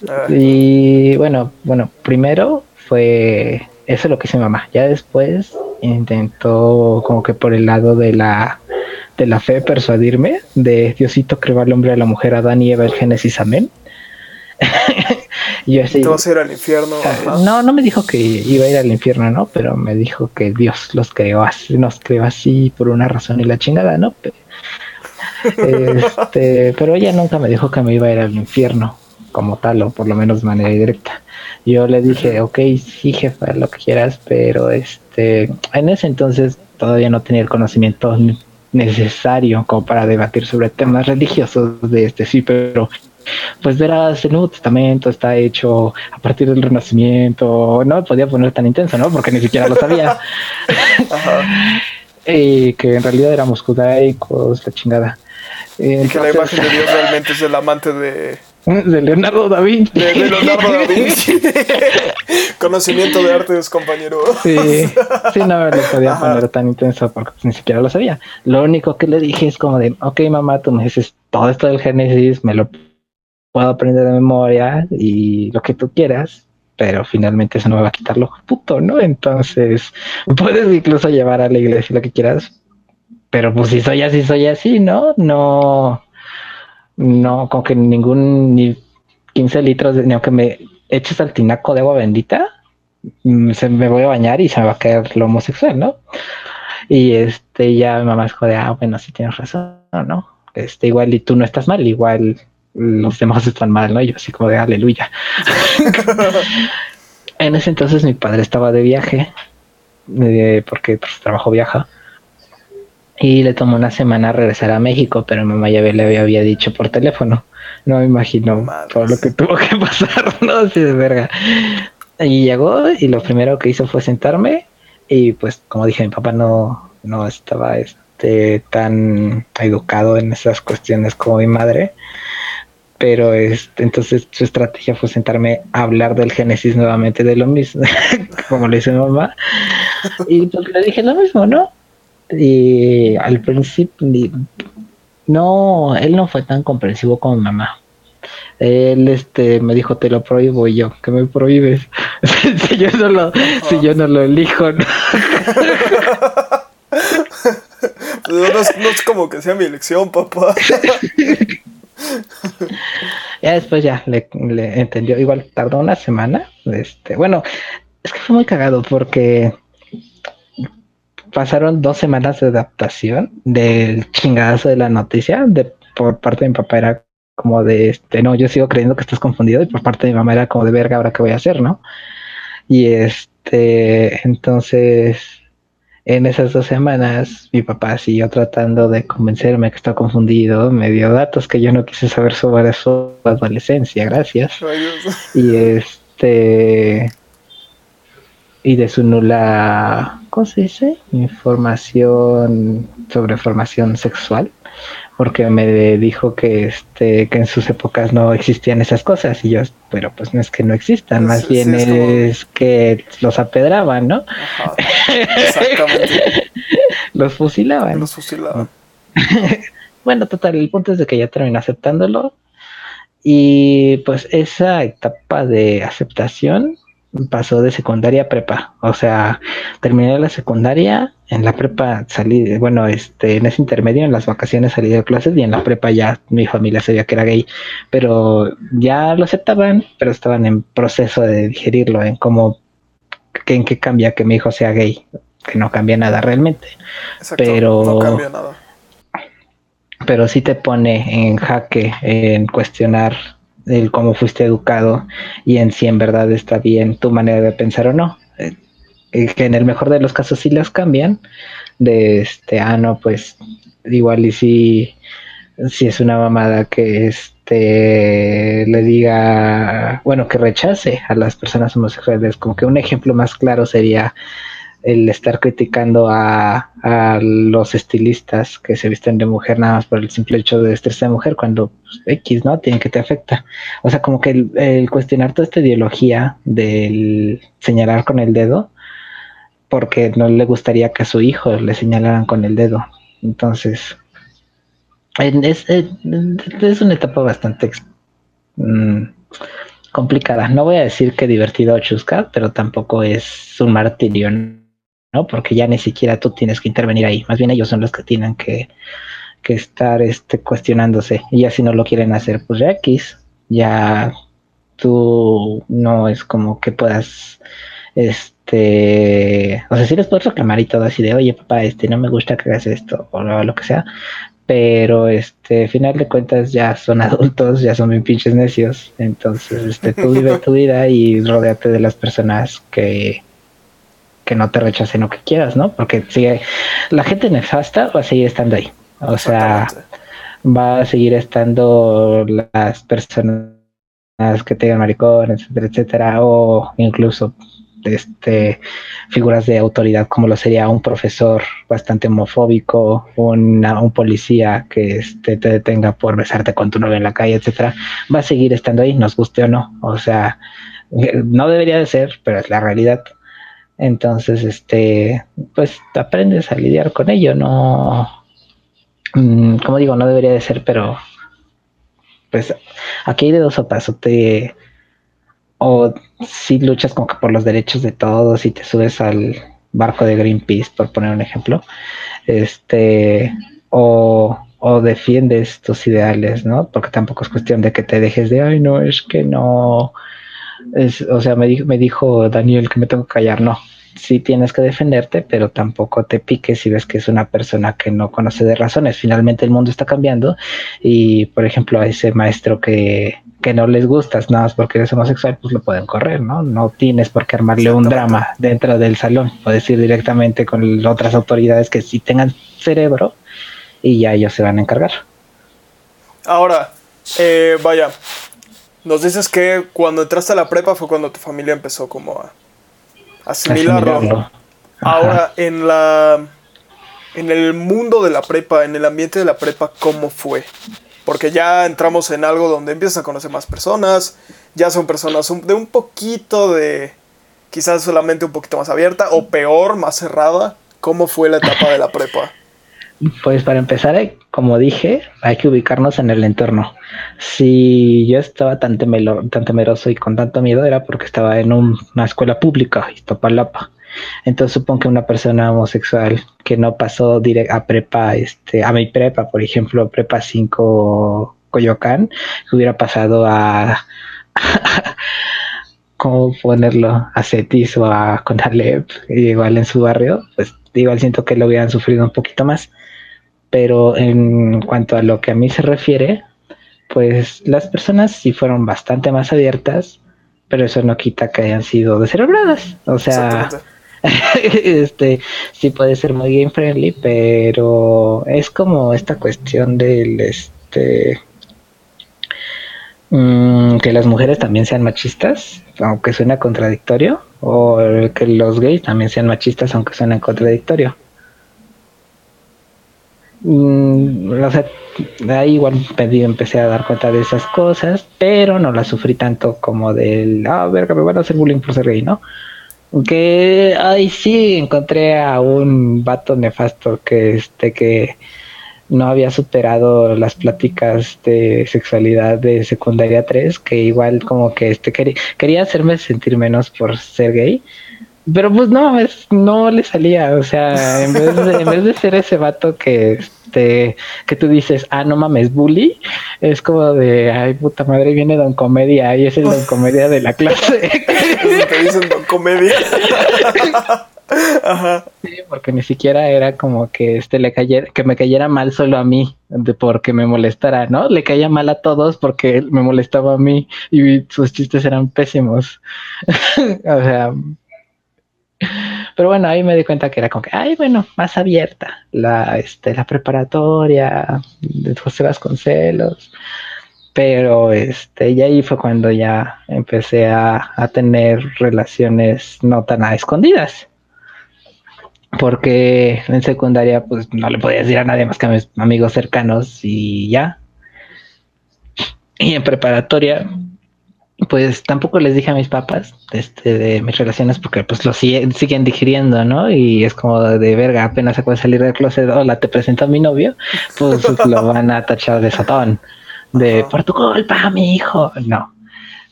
[SPEAKER 2] Ah. Y bueno, bueno, primero fue eso lo que hizo mi mamá. Ya después intentó como que por el lado de la de la fe persuadirme de Diosito creó al hombre a la mujer, Adán y Eva, el Génesis, amén. <laughs>
[SPEAKER 1] y así, ¿Te vas a ir al infierno?
[SPEAKER 2] no, no me dijo que iba a ir al infierno, ¿no? Pero me dijo que Dios los creó así, nos creó así por una razón y la chingada, ¿no? Este, <laughs> pero ella nunca me dijo que me iba a ir al infierno como tal, o por lo menos de manera directa. Yo le dije, ok, sí, jefa, lo que quieras, pero este, en ese entonces todavía no tenía el conocimiento necesario como para debatir sobre temas religiosos de este sí, pero pues verás, el Nuevo Testamento está hecho a partir del Renacimiento, no me podía poner tan intenso, ¿no? Porque ni siquiera lo sabía. <laughs> y que en realidad éramos judaicos, la chingada.
[SPEAKER 1] y que la imagen de Dios <laughs> realmente es el amante de...
[SPEAKER 2] De Leonardo da Vinci.
[SPEAKER 1] De, Leonardo da Vinci. <laughs> Conocimiento de artes, compañero.
[SPEAKER 2] Sí, sí, no me lo podía poner tan intenso porque ni siquiera lo sabía. Lo único que le dije es como de, ok, mamá, tú me dices todo esto del Génesis, me lo puedo aprender de memoria y lo que tú quieras, pero finalmente eso no me va a quitar lo puto, ¿no? Entonces, puedes incluso llevar a la iglesia lo que quieras, pero pues si soy así, soy así, ¿no? No, no, con que ningún, ni 15 litros, de, ni aunque me eches al tinaco de agua bendita, mm, se me voy a bañar y se me va a caer lo homosexual, ¿no? Y este, ya mi mamá dijo de, ah, bueno, sí tienes razón, ¿no? Este, igual y tú no estás mal, igual los demás están mal, ¿no? Y yo así como de aleluya. <laughs> en ese entonces mi padre estaba de viaje eh, porque pues, trabajo viaja. Y le tomó una semana regresar a México, pero mi mamá ya le había, dicho por teléfono. No me imagino todo lo que tuvo que <laughs> pasar, ¿no? Así de verga. Y llegó y lo primero que hizo fue sentarme y pues como dije, mi papá no, no estaba este, tan educado en esas cuestiones como mi madre pero este, entonces su estrategia fue sentarme a hablar del Génesis nuevamente de lo mismo, <laughs> como le dice mi mamá, y pues le dije lo mismo, ¿no? Y al principio, no, él no fue tan comprensivo como mamá. Él este me dijo te lo prohíbo y yo, que me prohíbes? <laughs> si yo no lo, si yo no lo elijo, ¿no? <laughs>
[SPEAKER 1] no, es, no es como que sea mi elección, papá.
[SPEAKER 2] Ya después ya le, entendió. Igual tardó una semana. Este, bueno, es que fue muy cagado porque pasaron dos semanas de adaptación del chingadazo de la noticia. De, por parte de mi papá era como de este, no, yo sigo creyendo que estás confundido. Y por parte de mi mamá era como de verga, ahora qué voy a hacer, ¿no? Y este, entonces en esas dos semanas mi papá siguió tratando de convencerme que estaba confundido, me dio datos que yo no quise saber sobre su adolescencia, gracias. y este y de su nula, ¿cómo se dice? Información sobre formación sexual porque me dijo que este que en sus épocas no existían esas cosas. Y yo pero pues no es que no existan más bien es, que los apedraban no exactamente. <laughs> Los fusilaban.
[SPEAKER 1] Los fusilaban. <laughs>
[SPEAKER 2] Bueno total el punto es de que ya terminó aceptándolo. Y pues esa etapa de aceptación pasó de secundaria a prepa. O sea, terminé la secundaria, en la prepa salí, bueno, este, en ese intermedio, en las vacaciones salí de clases y en la prepa ya mi familia sabía que era gay, pero ya lo aceptaban, pero estaban en proceso de digerirlo, en cómo, que, en qué cambia que mi hijo sea gay, que no cambia nada realmente. pero no cambia nada. Pero sí te pone en jaque en cuestionar el cómo fuiste educado y en si en verdad está bien tu manera de pensar o no. Eh, que en el mejor de los casos sí las cambian. De este, ah, no, pues igual y si, si es una mamada que este le diga, bueno, que rechace a las personas homosexuales. Como que un ejemplo más claro sería el estar criticando a, los estilistas que se visten de mujer nada más por el simple hecho de vestirse de mujer cuando pues, X, ¿no? Tiene que te afecta. O sea, como que el, cuestionar toda esta ideología del señalar con el dedo, porque no le gustaría que a su hijo le señalaran con el dedo. Entonces, es, es, una etapa bastante mm, complicada. No voy a decir que divertido o chusca, pero tampoco es un martirio ¿no? Porque ya ni siquiera tú tienes que intervenir ahí, más bien ellos son los que tienen que, estar este, cuestionándose, y ya si no lo quieren hacer, pues ya X, ya tú no es como que puedas, este, o sea, si les puedes reclamar y todo así de, oye papá, este, no me gusta que hagas esto, o lo, que sea, pero este, final de cuentas ya son adultos, ya son bien pinches necios, entonces, este, tú vive tu vida y rodeate de las personas que que no te rechacen lo que quieras, ¿no? Porque si la gente nefasta va a seguir estando ahí. O sea, va a seguir estando las personas que tengan maricones, etcétera, etcétera, o incluso este figuras de autoridad como lo sería un profesor bastante homofóbico, un policía que este, te detenga por besarte con tu novia en la calle, etcétera, va a seguir estando ahí, nos guste o no. O sea, no debería de ser, pero es la realidad. Entonces, este, pues aprendes a lidiar con ello, no, mm, como digo, no debería de ser, pero pues aquí hay de dos sopas, o te, o si luchas como que por los derechos de todos y te subes al barco de Greenpeace, por poner un ejemplo, este, o, o defiendes tus ideales, ¿no? Porque tampoco es cuestión de que te dejes de, ay, no, es que no, o sea, me dijo, me dijo Daniel que me tengo que callar, no. Sí tienes que defenderte, pero tampoco te piques si ves que es una persona que no conoce de razones. Finalmente el mundo está cambiando y, por ejemplo, a ese maestro que, que no les gustas, nada más porque eres homosexual, pues lo pueden correr, ¿no? No tienes por qué armarle un drama dentro del salón. Puedes ir directamente con otras autoridades que sí tengan cerebro y ya ellos se van a encargar.
[SPEAKER 1] Ahora, eh, vaya, nos dices que cuando entraste a la prepa fue cuando tu familia empezó como a asimilarlo. Ahora, en la en el mundo de la prepa, en el ambiente de la prepa, ¿cómo fue? Porque ya entramos en algo donde empiezas a conocer más personas, ya son personas de un poquito de, quizás solamente un poquito más abierta, o peor, más cerrada. ¿Cómo fue la etapa de la prepa?
[SPEAKER 2] Pues para empezar, eh, como dije, hay que ubicarnos en el entorno. Si yo estaba tan, tan temeroso y con tanto miedo era porque estaba en una escuela pública, Iztapalapa. Entonces supongo que una persona homosexual que no pasó a prepa, este, a mi prepa, por ejemplo, prepa 5 Coyoacán, hubiera pasado a, <laughs> ¿cómo ponerlo? A Cetis o a Conalep, igual en su barrio, pues igual siento que lo hubieran sufrido un poquito más. Pero en cuanto a lo que a mí se refiere, pues las personas sí fueron bastante más abiertas, pero eso no quita que hayan sido descerebradas. O sea, <laughs> este sí puede ser muy game friendly, pero es como esta cuestión del este mm, que las mujeres también sean machistas, aunque suena contradictorio, o que los gays también sean machistas, aunque suena contradictorio. Mm, o sea, ahí igual empecé a dar cuenta de esas cosas, pero no las sufrí tanto como del, ah, verga, me van a hacer bullying por ser gay, ¿no? Que, ay, sí, encontré a un vato nefasto que, este, que no había superado las pláticas de sexualidad de secundaria 3, que igual como que este quería, quería hacerme sentir menos por ser gay, pero pues no, es, no le salía, o sea, en vez de, en vez de ser ese vato que este, que tú dices, ah, no mames, bully, es como de, ay, puta madre, viene Don Comedia y es el Don Comedia de la clase. <laughs>
[SPEAKER 1] te dicen Don Comedia.
[SPEAKER 2] Ajá. Sí, porque ni siquiera era como que este le cayera, que me cayera mal solo a mí, de porque me molestara, ¿no? Le caía mal a todos porque me molestaba a mí y sus chistes eran pésimos. <laughs> o sea, pero bueno, ahí me di cuenta que era como que, ay, bueno, más abierta la, este, la preparatoria de José Vasconcelos. Pero este, y ahí fue cuando ya empecé a, a tener relaciones no tan a escondidas. Porque en secundaria, pues no le podía decir a nadie más que a mis amigos cercanos y ya. Y en preparatoria, pues tampoco les dije a mis papás este, de mis relaciones porque pues lo siguen, siguen digiriendo, ¿no? Y es como de verga, apenas acabo de salir del closet, hola, te presento a mi novio, pues <laughs> lo van a tachar de satón, de por tu culpa, mi hijo. No.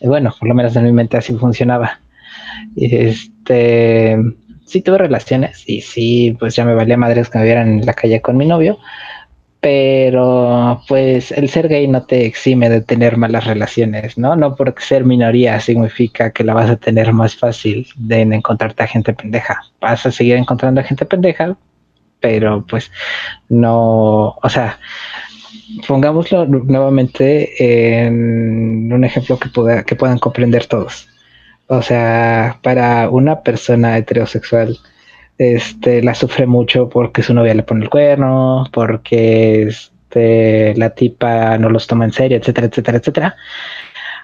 [SPEAKER 2] bueno, por lo menos en mi mente así funcionaba. Este, sí tuve relaciones y sí, pues ya me valía madres que me vieran en la calle con mi novio, pero pues el ser gay no te exime de tener malas relaciones, ¿no? No porque ser minoría significa que la vas a tener más fácil de encontrarte a gente pendeja. Vas a seguir encontrando a gente pendeja, pero pues no, o sea, pongámoslo nuevamente en un ejemplo que, pueda, que puedan comprender todos. O sea, para una persona heterosexual, este, la sufre mucho porque su novia le pone el cuerno, porque este, la tipa no los toma en serio, etcétera, etcétera, etcétera.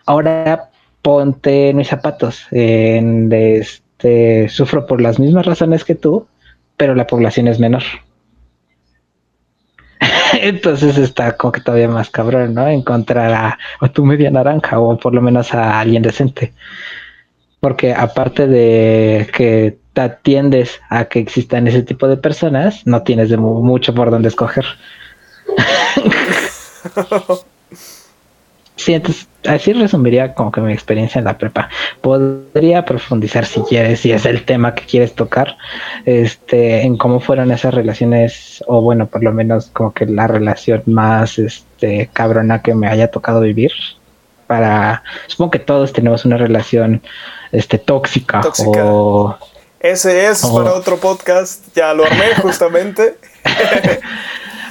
[SPEAKER 2] Ahora ponte mis zapatos, en, este, sufro por las mismas razones que tú, pero la población es menor. <laughs> Entonces está como que todavía más cabrón, ¿no? Encontrar a, a, tu media naranja o por lo menos a alguien decente. Porque aparte de que atiendes a que existan ese tipo de personas, no tienes de mucho por dónde escoger. <laughs> sí, entonces así resumiría como que mi experiencia en la prepa. Podría profundizar si quieres, si es el tema que quieres tocar, este, en cómo fueron esas relaciones, o bueno, por lo menos como que la relación más este cabrona que me haya tocado vivir. Para, supongo que todos tenemos una relación este tóxica. o
[SPEAKER 1] ese es oh. para otro podcast, ya lo armé <laughs> justamente.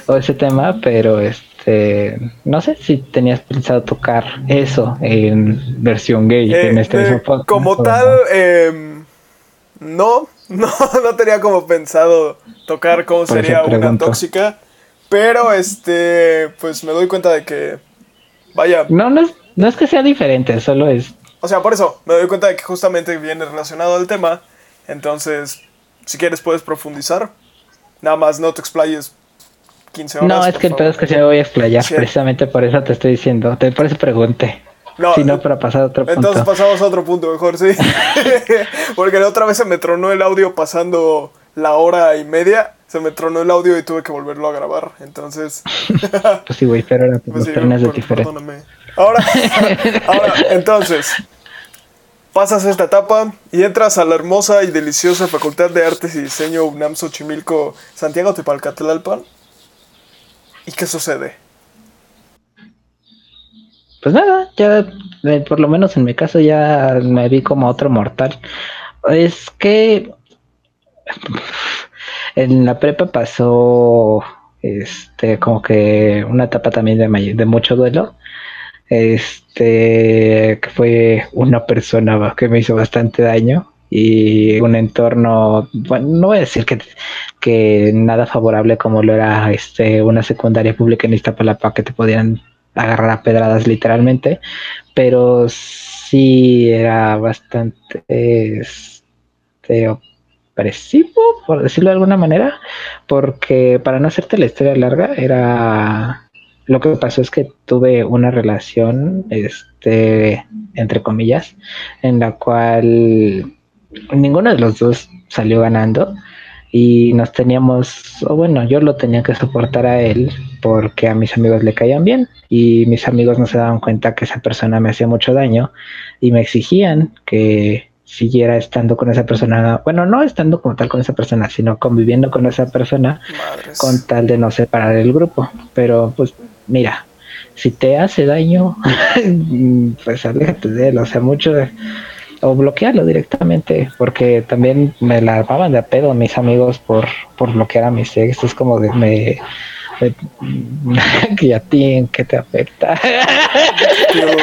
[SPEAKER 2] o ese tema, pero este no sé si tenías pensado tocar eso en versión gay
[SPEAKER 1] Eh,
[SPEAKER 2] en este
[SPEAKER 1] eh,
[SPEAKER 2] mismo podcast,
[SPEAKER 1] como
[SPEAKER 2] ¿o
[SPEAKER 1] tal,
[SPEAKER 2] no?
[SPEAKER 1] em, no, <laughs> no, no tenía como pensado tocar cómo
[SPEAKER 2] Por
[SPEAKER 1] sería una
[SPEAKER 2] pregunto.
[SPEAKER 1] tóxica, pero este, pues me doy cuenta de que, vaya,
[SPEAKER 2] No, no es, no es que sea diferente, solo es
[SPEAKER 1] o sea, por eso, me doy cuenta de que justamente viene relacionado al tema, entonces, si quieres puedes profundizar, nada más no te explayes 15 horas.
[SPEAKER 2] No, es que el pedo es que se me voy a explayar,
[SPEAKER 1] Sí.
[SPEAKER 2] precisamente por eso te estoy diciendo, te, por eso pregunté.
[SPEAKER 1] No,
[SPEAKER 2] si no, para pasar a otro punto.
[SPEAKER 1] Entonces pasamos a otro punto mejor, sí. <laughs> <laughs> Porque la otra vez se me tronó el audio pasando la hora y media. Se me tronó el audio y tuve que volverlo a grabar. Entonces, <laughs>
[SPEAKER 2] Pues sí, güey, pero ahora
[SPEAKER 1] pues sí,
[SPEAKER 2] diferente.
[SPEAKER 1] perdóname. Ahora, ahora, entonces, pasas esta etapa y entras a la hermosa y deliciosa Facultad de Artes y Diseño UNAM Xochimilco, Santiago Tepalcatlalpan. ¿Y qué sucede?
[SPEAKER 2] Pues nada, ya eh, por lo menos en mi caso ya me vi como otro mortal. Es que <laughs> en la prepa pasó este como que una etapa también de, de mucho duelo. Este que fue una persona que me hizo bastante daño y un entorno, bueno, no voy a decir que, que nada favorable como lo era este una secundaria pública en Iztapalapa que te podían agarrar a pedradas literalmente, pero sí era bastante este, opresivo, por decirlo de alguna manera, porque para no hacerte la historia larga, era lo que pasó es que tuve una relación, este, entre comillas, en la cual ninguno de los dos salió ganando y nos teníamos, o bueno, yo lo tenía que soportar a él porque a mis amigos le caían bien y mis amigos no se daban cuenta que esa persona me hacía mucho daño y me exigían que siguiera estando con esa persona, bueno, no estando como tal con esa persona, sino conviviendo con esa persona
[SPEAKER 1] Madres.
[SPEAKER 2] con tal de no separar el grupo. Pero pues mira, si te hace daño, <laughs> pues aléjate de él, o sea, mucho o bloquearlo directamente, porque también me la armaban de a pedo mis amigos por, por bloquear a mis ex, es como de me, que <laughs> a ti en qué te afecta.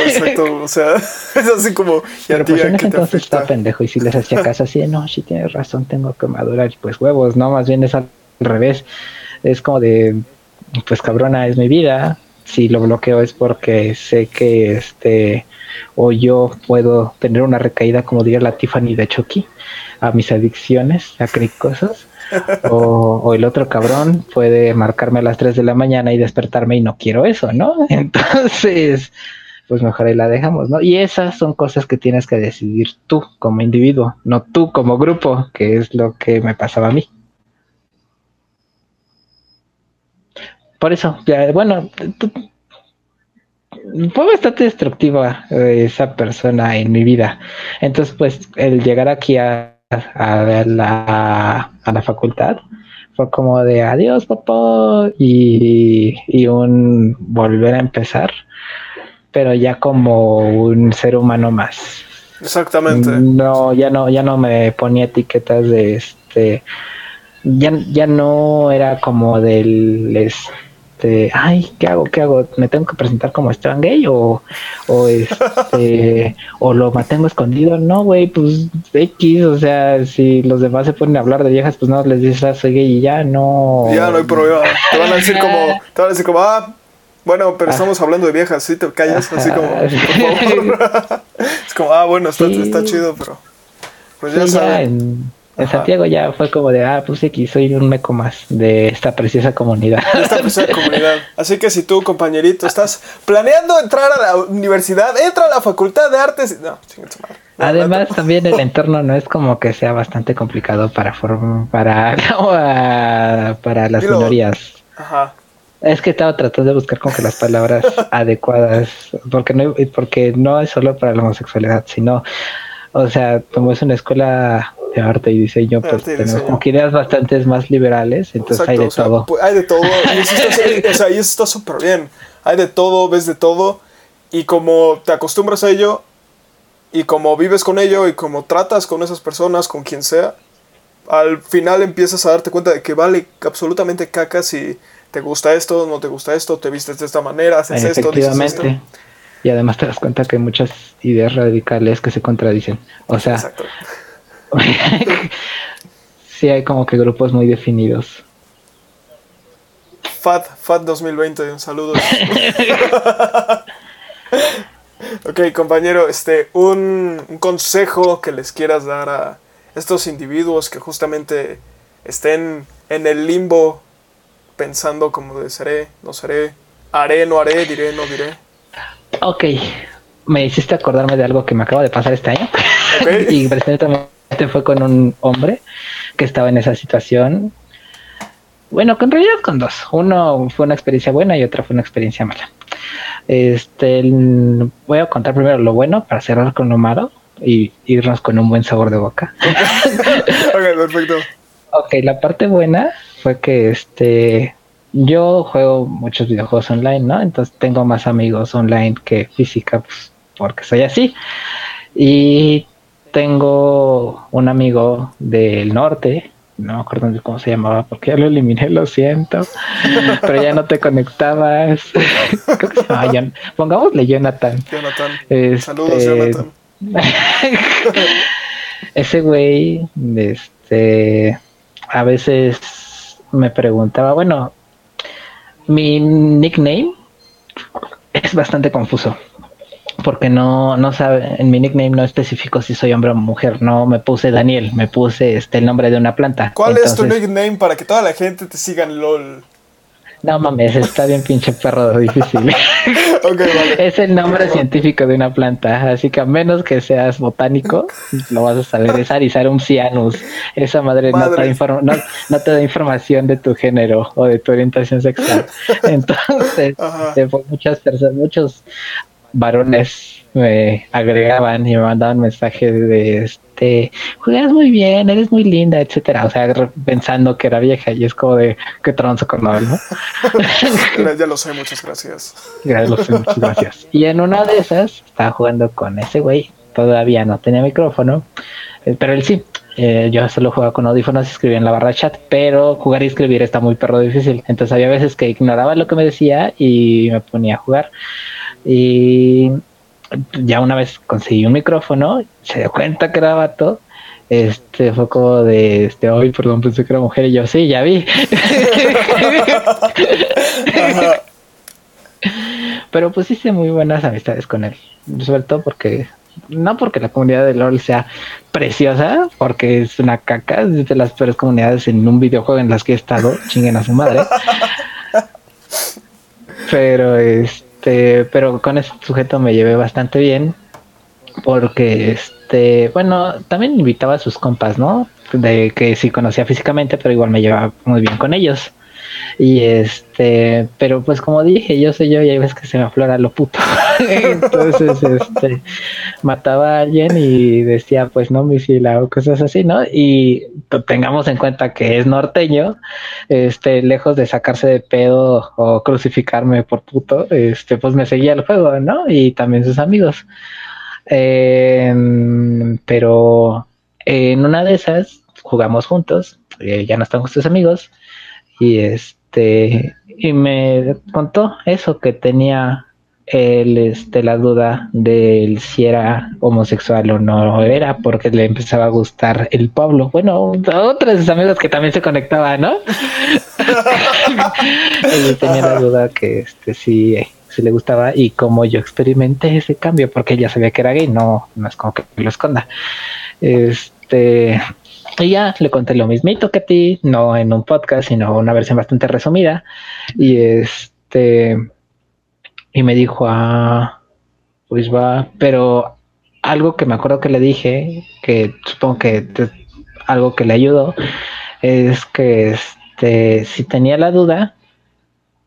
[SPEAKER 1] Exacto, o sea, <laughs> es así como, y a
[SPEAKER 2] Pero
[SPEAKER 1] ti
[SPEAKER 2] pues en ese entonces
[SPEAKER 1] afecta.
[SPEAKER 2] pendejo y si les hacía caso así, de, no, sí tienes razón, tengo que madurar y pues huevos, no, más bien es al revés. Es como de, pues cabrona, es mi vida. Si lo bloqueo es porque sé que este, o yo puedo tener una recaída, como diría la Tiffany de Chucky, a mis adicciones, a cosas. <laughs> O, o el otro cabrón puede marcarme a las 3 de la mañana y despertarme y no quiero eso, ¿no? <laughs> Entonces, pues mejor ahí la dejamos, ¿no? Y esas son cosas que tienes que decidir tú como individuo, no tú como grupo, que es lo que me pasaba a mí. Por eso, ya, bueno, fue bastante destructiva eh, esa persona en mi vida. Entonces, pues, el llegar aquí a, a la, a la facultad fue como de adiós, papá, y, y un volver a empezar, pero ya como un ser humano más.
[SPEAKER 1] Exactamente.
[SPEAKER 2] No, ya no, ya no me ponía etiquetas de este. Ya, ya no era como del este. Ay, ¿qué hago? ¿Qué hago? ¿Me tengo que presentar como Esteban gay? O, o este. <laughs> o lo mantengo escondido. No, güey, pues X. O sea, si los demás se ponen a hablar de viejas, pues no les dices, ah, soy gay y ya no.
[SPEAKER 1] Ya no hay problema. Te van a decir como, te van a decir como, ah, bueno, pero estamos hablando de viejas, sí te callas, así como, por favor. <laughs> <laughs> es como, ah, bueno, está,
[SPEAKER 2] Sí.
[SPEAKER 1] está chido, pero pues
[SPEAKER 2] Sí,
[SPEAKER 1] ya
[SPEAKER 2] ya
[SPEAKER 1] saben.
[SPEAKER 2] en, en
[SPEAKER 1] Ajá.
[SPEAKER 2] Santiago ya fue como de, ah, pues X, soy un meco más de esta preciosa comunidad.
[SPEAKER 1] de esta preciosa comunidad. Así que si tú, compañerito, estás planeando entrar a la universidad, entra a la facultad de artes. No, tu madre. No,
[SPEAKER 2] Además,
[SPEAKER 1] no,
[SPEAKER 2] también el <laughs> entorno no es como que sea bastante complicado para form- para, <laughs> no, para las
[SPEAKER 1] Dilo.
[SPEAKER 2] minorías.
[SPEAKER 1] Ajá.
[SPEAKER 2] Es que estaba tratando de buscar como que las palabras <laughs> adecuadas, porque no, porque no es solo para la homosexualidad, sino, o sea, como es una escuela de arte y diseño, pues
[SPEAKER 1] Arte
[SPEAKER 2] tenemos
[SPEAKER 1] diseño.
[SPEAKER 2] como que ideas bastante más liberales, entonces hay de
[SPEAKER 1] o sea,
[SPEAKER 2] todo.
[SPEAKER 1] pues, hay de todo. Y eso <laughs> está, o sea, y eso está súper bien. Hay de todo, ves de todo. Y como te acostumbras a ello, y como vives con ello, y como tratas con esas personas, con quien sea, al final empiezas a darte cuenta de que vale absolutamente caca si ¿te gusta esto? ¿No te gusta esto? ¿Te vistes de esta manera? ¿Haces esto?
[SPEAKER 2] ¿Dices esto? Y además te das cuenta que hay muchas ideas radicales que se contradicen. O sea, <laughs> sí hay como que grupos muy definidos.
[SPEAKER 1] FAT, FAT 2020, un saludo. ok, compañero, este, un, un consejo que les quieras dar a estos individuos que justamente estén en el limbo pensando como de seré, no seré, haré, no haré, diré, no diré.
[SPEAKER 2] Ok, me hiciste acordarme de algo que me acaba de pasar este año. <laughs> y precisamente fue con un hombre que estaba en esa situación. Bueno, en realidad con dos. Uno fue una experiencia buena y otra fue una experiencia mala. Este, voy a contar primero lo bueno para cerrar con lo malo y irnos con un buen sabor de boca. <laughs> ok, perfecto. Ok, la parte buena fue que este yo juego muchos videojuegos online, ¿no? Entonces tengo más amigos online que física, pues, porque soy así. Y tengo un amigo del norte, no me acuerdo cómo se llamaba, porque ya lo eliminé, lo siento, <laughs> pero ya no te conectabas. <laughs> Creo que se llama Pongámosle Jonathan. Jonathan. Este, Saludos, Jonathan. <laughs> Ese güey, este, a veces me preguntaba, bueno, mi nickname es bastante confuso. Porque no, no sabe, en mi nickname no especifico si soy hombre o mujer. No me puse Daniel, me puse este el nombre de una planta.
[SPEAKER 1] ¿Cuál es tu nickname para que toda la gente te siga en LOL?
[SPEAKER 2] No mames, está bien pinche perro difícil. <laughs> Es el nombre científico de una planta, así que a menos que seas botánico, lo vas a saber. Es Arisarum cyanus. Esa madre, No, te no, te da información de tu género o de tu orientación sexual. <laughs> Entonces, muchas personas, muchos varones me agregaban y me mandaban mensajes de este juegas muy bien, eres muy linda, etcétera, o sea, pensando que era vieja y es como de que tronzo con él, <laughs> ¿no?
[SPEAKER 1] ya lo sé, muchas gracias.
[SPEAKER 2] Ya lo sé, muchas gracias. Y en una de esas estaba jugando con ese güey, todavía no tenía micrófono, eh, pero él sí. Eh, yo solo jugaba con audífonos y escribía en la barra de chat, pero jugar y escribir está muy perro difícil. Entonces había veces que ignoraba lo que me decía y me ponía a jugar. Y ya una vez conseguí un micrófono, se dio cuenta que era vato. Este fue como de este hoy, perdón, pensé que era mujer y yo sí, ya vi. Pero pues hice muy buenas amistades con él. Sobre todo porque, no porque la comunidad de LOL sea preciosa, porque es una caca, es de las peores comunidades en un videojuego en las que he estado, chinguen a su madre. <laughs> Pero es este, pero con ese sujeto me llevé bastante bien porque este, bueno, también invitaba a sus compas, ¿no? De que sí conocía físicamente, pero igual me llevaba muy bien con ellos. Y este, pero pues como dije, yo soy yo y hay veces que se me aflora lo puto. <laughs> <laughs> Entonces, este, mataba a alguien y decía, pues no, misila o cosas así, ¿no? Y tengamos en cuenta que es norteño, este, lejos de sacarse de pedo o crucificarme por puto, este, pues me seguía el juego, ¿no? Y también sus amigos. Em, pero en una de esas jugamos juntos, eh, ya no estamos sus amigos y este y me contó eso que tenía él este la duda de si era homosexual o no era porque le empezaba a gustar el Pablo bueno otros de sus amigos que también se conectaban no <laughs> y tenía la duda que este sí sí le gustaba y como yo experimenté ese cambio porque ella sabía que era gay no no es como que lo esconda. Este y ya le conté lo mismito que a ti, no en un podcast, sino una versión bastante resumida. Y este, y me dijo, ah, pues va, pero algo que me acuerdo que le dije, que supongo que algo que le ayudó, es que este, si tenía la duda,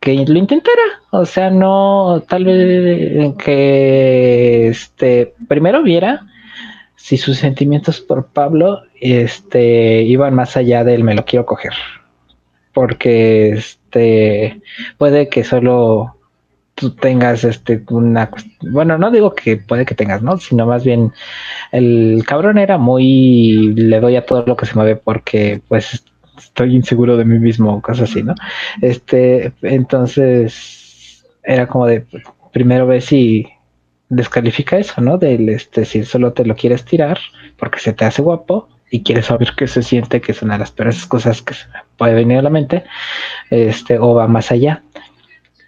[SPEAKER 2] que lo intentara. O sea, no, tal vez que este, primero viera si sus sentimientos por Pablo este, iban más allá del me lo quiero coger. Porque este, puede que solo tú tengas este una bueno no digo que puede que tengas no sino más bien el cabrón era muy le doy a todo lo que se mueve porque pues estoy inseguro de mí mismo, cosas así, ¿no? Este, entonces era como de primero ver si descalifica eso, ¿no? Del este, si solo te lo quieres tirar porque se te hace guapo y quieres saber qué se siente, que es una de las peores cosas que se puede venir a la mente, este, o va más allá.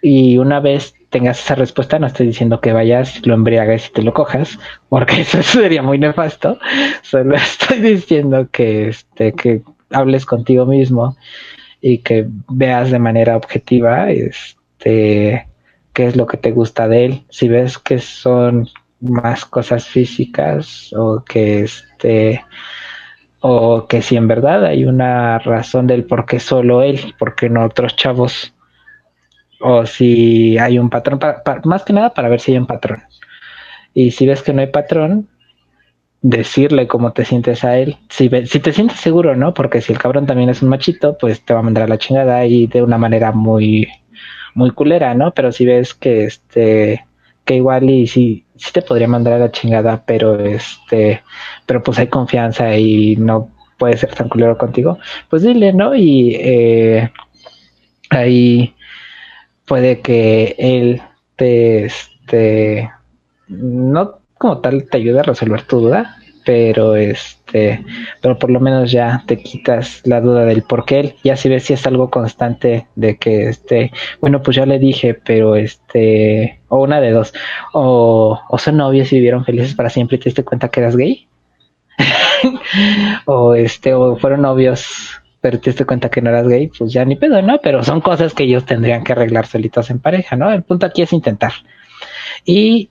[SPEAKER 2] Y una vez tengas esa respuesta, no estoy diciendo que vayas, lo embriagues y te lo cojas, porque <laughs> eso sería muy nefasto. Solo <laughs> estoy diciendo que, este, que hables contigo mismo y que veas de manera objetiva, este, qué es lo que te gusta de él. Si ves que son más cosas físicas o que este o que si en verdad hay una razón del por qué solo él, por qué no otros chavos, o si hay un patrón, más que nada para ver si hay un patrón. Y si ves que no hay patrón, decirle cómo te sientes a él. Si, te sientes seguro, ¿no? Porque si el cabrón también es un machito, pues te va a mandar a la chingada y de una manera muy, muy culera, ¿no? Pero si ves que este, que igual y si sí te podría mandar a la chingada, pero este, pero pues hay confianza y no puede ser tan culero contigo, pues dile, ¿no? Y eh, ahí puede que él te, este, no como tal te ayude a resolver tu duda, pero este, pero por lo menos ya te quitas la duda del por qué él, ya si ves si es algo constante de que este, bueno, pues ya le dije, pero este, o una de dos, o, o son novios y vivieron felices para siempre y te diste cuenta que eras gay, <laughs> o este, o fueron novios pero te diste cuenta que no eras gay, pues ya ni pedo, ¿no? Pero son cosas que ellos tendrían que arreglar solitos en pareja, ¿no? El punto aquí es intentar. Y,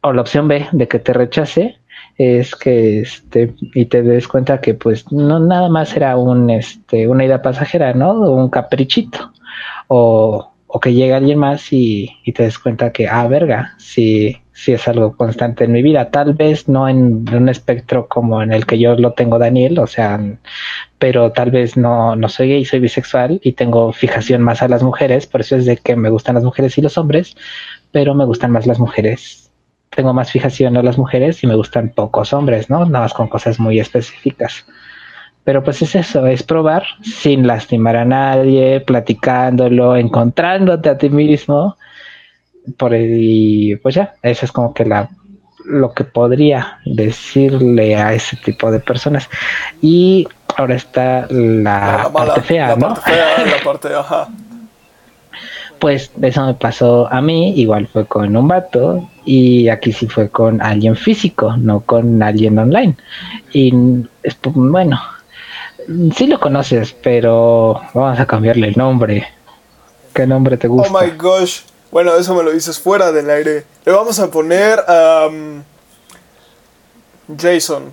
[SPEAKER 2] o la opción B, de que te rechace, es que este y te des cuenta que pues no nada más era un este una idea pasajera, ¿no? Un caprichito o, o que llega alguien más y, y, te des cuenta que ah verga, sí sí es algo constante en mi vida, tal vez no en un espectro como en el que yo lo tengo Daniel, o sea, pero tal vez no no soy gay, soy bisexual y tengo fijación más a las mujeres, por eso es de que me gustan las mujeres y los hombres, pero me gustan más las mujeres tengo más fijación a las mujeres y me gustan pocos hombres, ¿no? Nada más con cosas muy específicas. Pero pues es eso, es probar sin lastimar a nadie, platicándolo, encontrándote a ti mismo. Por y pues ya, eso es como que la lo que podría decirle a ese tipo de personas. Y ahora está la, parte fea, la
[SPEAKER 1] Parte fea, la <laughs> parte, ajá
[SPEAKER 2] pues eso me pasó a mí, igual fue con un vato y aquí sí fue con alguien físico, no con alguien online. Y es, pues, bueno, sí lo conoces, pero vamos a cambiarle el nombre. ¿Qué nombre te gusta?
[SPEAKER 1] Oh my gosh. Bueno, eso me lo dices fuera del aire. Le vamos a poner um, Jason.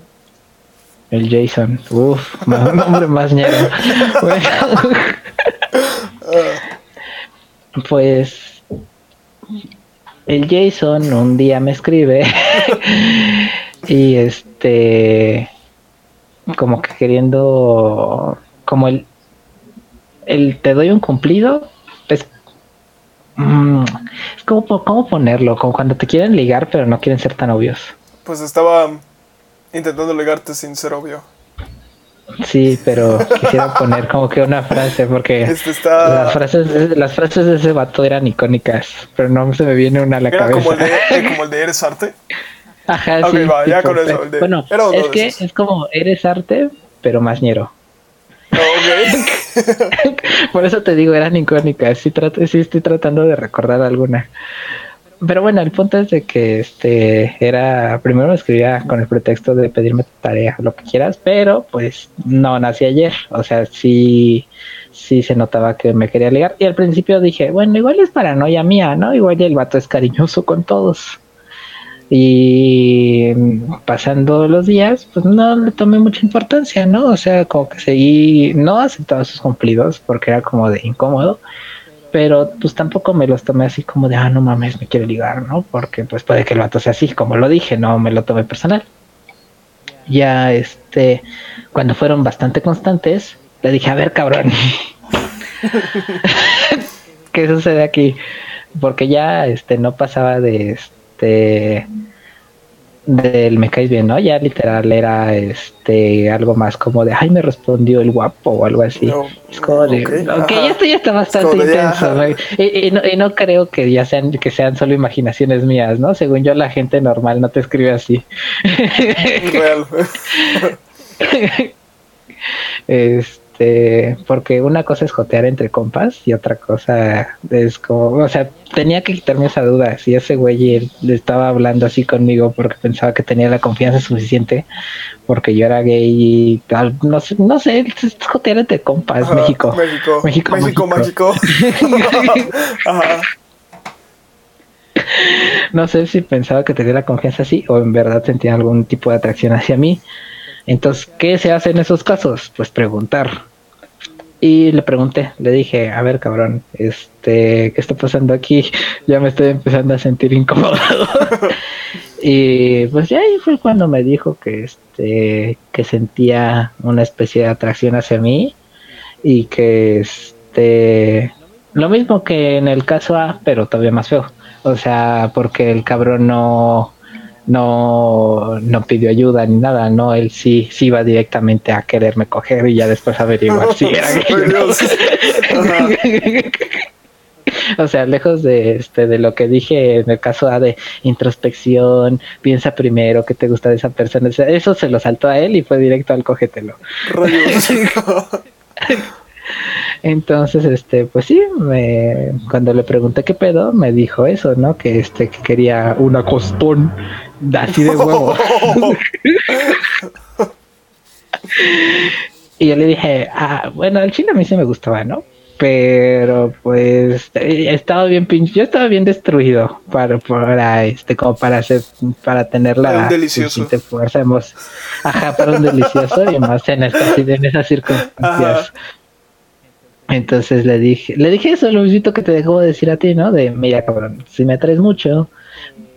[SPEAKER 2] El Jason. Uf, un nombre más ñero. <laughs> bueno. Ah pues el Jason un día me escribe <laughs> y este como que queriendo como el el te doy un cumplido es mm, es como cómo ponerlo como cuando te quieren ligar pero no quieren ser tan obvios
[SPEAKER 1] pues estaba intentando ligarte sin ser obvio
[SPEAKER 2] Sí, pero quisiera <laughs> poner como que una frase porque
[SPEAKER 1] este las
[SPEAKER 2] frases de, las frases de ese vato eran icónicas, pero no se me viene una a la cabeza.
[SPEAKER 1] Como el, de, <laughs> como el de Eres Arte.
[SPEAKER 2] Ajá, sí. ya con eso. bueno, es que es como Eres Arte, pero más ñero. <laughs> Por eso te digo, eran icónicas. Sí, trato, sí estoy tratando de recordar alguna. Pero bueno, el punto es de que este era, primero me escribía con el pretexto de pedirme tarea, lo que quieras, pero pues no nací ayer, o sea, sí, sí se notaba que me quería ligar. Y al principio dije, bueno, igual es paranoia mía, ¿no? Igual el vato es cariñoso con todos. Y pasando los días, pues no le tomé mucha importancia, ¿no? O sea, como que seguí, no aceptaba sus cumplidos porque era como de incómodo pero pues tampoco me los tomé así como de, ah, no mames, me quiere ligar, ¿no? Porque pues puede que el vato sea así, como lo dije, no me lo tomé personal. Ya, este, cuando fueron bastante constantes, le dije, a ver, cabrón, <laughs> ¿qué sucede aquí? Porque ya, este, no pasaba de, este, del me caes bien, ¿no? Ya literal era este algo más como de ay me respondió el guapo o algo así. es como de ok, esto ya está bastante intenso, y, no, y, no, creo que ya sean que sean solo imaginaciones mías, ¿no? Según yo la gente normal no te escribe así. Real. <laughs> <laughs> este este, porque una cosa es jotear entre compas y otra cosa es como, o sea, tenía que quitarme esa duda, si ese güey le estaba hablando así conmigo porque pensaba que tenía la confianza suficiente, porque yo era gay y tal, no sé, no sé, es jotear entre compas, México.
[SPEAKER 1] México. México, México, mágico. <laughs>
[SPEAKER 2] No sé si pensaba que tenía la confianza así o en verdad sentía algún tipo de atracción hacia mí. Entonces, ¿qué se hace en esos casos? Pues preguntar. Y le pregunté, le dije, a ver cabrón, este, ¿qué está pasando aquí? <laughs> Ya me estoy empezando a sentir incómodo. <laughs> y pues ya ahí fue cuando me dijo que este, que sentía una especie de atracción hacia mí y que este, lo mismo que en el caso A, pero todavía más feo. O sea, porque el cabrón no, no, no pidió ayuda ni nada, no, él sí, sí iba directamente a quererme coger y ya después averiguar <laughs> si era <laughs> o sea, lejos de este de lo que dije en el caso de introspección, piensa primero que te gusta de esa persona, eso se lo saltó a él y fue directo al cógetelo. <laughs> Entonces, este, pues sí, me, cuando le pregunté qué pedo, me dijo eso, ¿no? Que este, que quería una costón así de huevo. <laughs> y yo le dije, ah, bueno, el chile a mí sí me gustaba, ¿no? Pero pues estaba bien pinche, yo estaba bien destruido para, para este, como para hacer, para tener la fuerza, ajá, para un delicioso y más en, esta, en esas circunstancias. Entonces le dije, le dije eso, lo mismo que te dejó de decir a ti, ¿no? De, mira, cabrón, si me atraes mucho,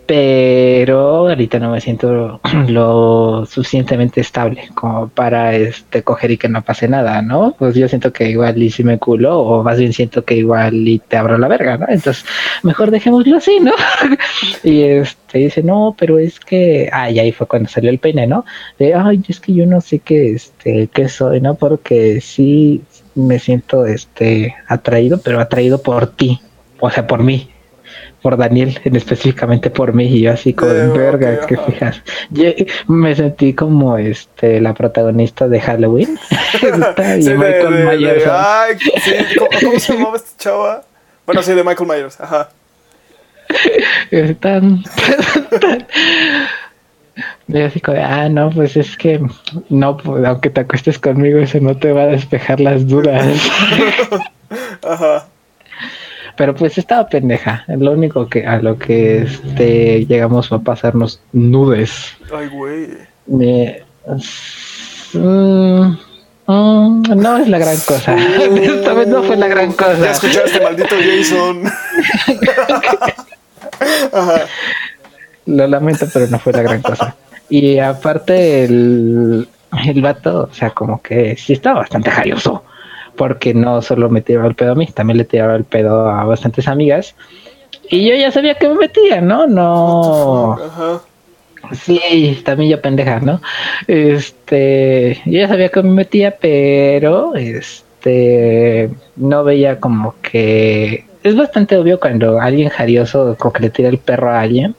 [SPEAKER 2] pero ahorita no me siento <clears throat> lo suficientemente estable como para este coger y que no pase nada, ¿no? Pues yo siento que igual y si me culo, o más bien siento que igual y te abro la verga, ¿no? Entonces, mejor dejémoslo así, ¿no? <laughs> y este dice, no, pero es que, ah, y ahí fue cuando salió el peine, ¿no? De, ay, es que yo no sé qué, este, qué soy, ¿no? Porque sí me siento, este, atraído, pero atraído por ti, o sea, por mí, por Daniel, en específicamente por mí, y yo así como de verga, que fijas. Yo me sentí como este la protagonista de Halloween. <laughs>
[SPEAKER 1] y <laughs> Michael Myers. ay, ¿cómo, se <laughs> llamaba esta chava? Bueno, sí, de Michael Myers, ajá.
[SPEAKER 2] Están. Y así como, ah, no, pues es que no, pues, aunque te acuestes conmigo, eso no te va a despejar las dudas. <laughs> Ajá. Pero pues estaba pendeja. Lo único que a lo que este llegamos a pasarnos nudes.
[SPEAKER 1] Ay, güey.
[SPEAKER 2] Mm, mm, no es la gran cosa. <laughs> Esta vez no fue la gran cosa.
[SPEAKER 1] Ya escuchaste, maldito Jason. <laughs>
[SPEAKER 2] Lo lamento, pero no fue la gran cosa. Y aparte el, el vato, o sea, como que sí estaba bastante jarioso porque no solo me tiraba el pedo a mí, también le tiraba el pedo a bastantes amigas. Y yo ya sabía que me metía, ¿no? No. Ajá. Sí, también yo pendeja, ¿no? Este, yo ya sabía que me metía, pero este, no veía como que es bastante obvio cuando alguien jarioso como que le tira el perro a alguien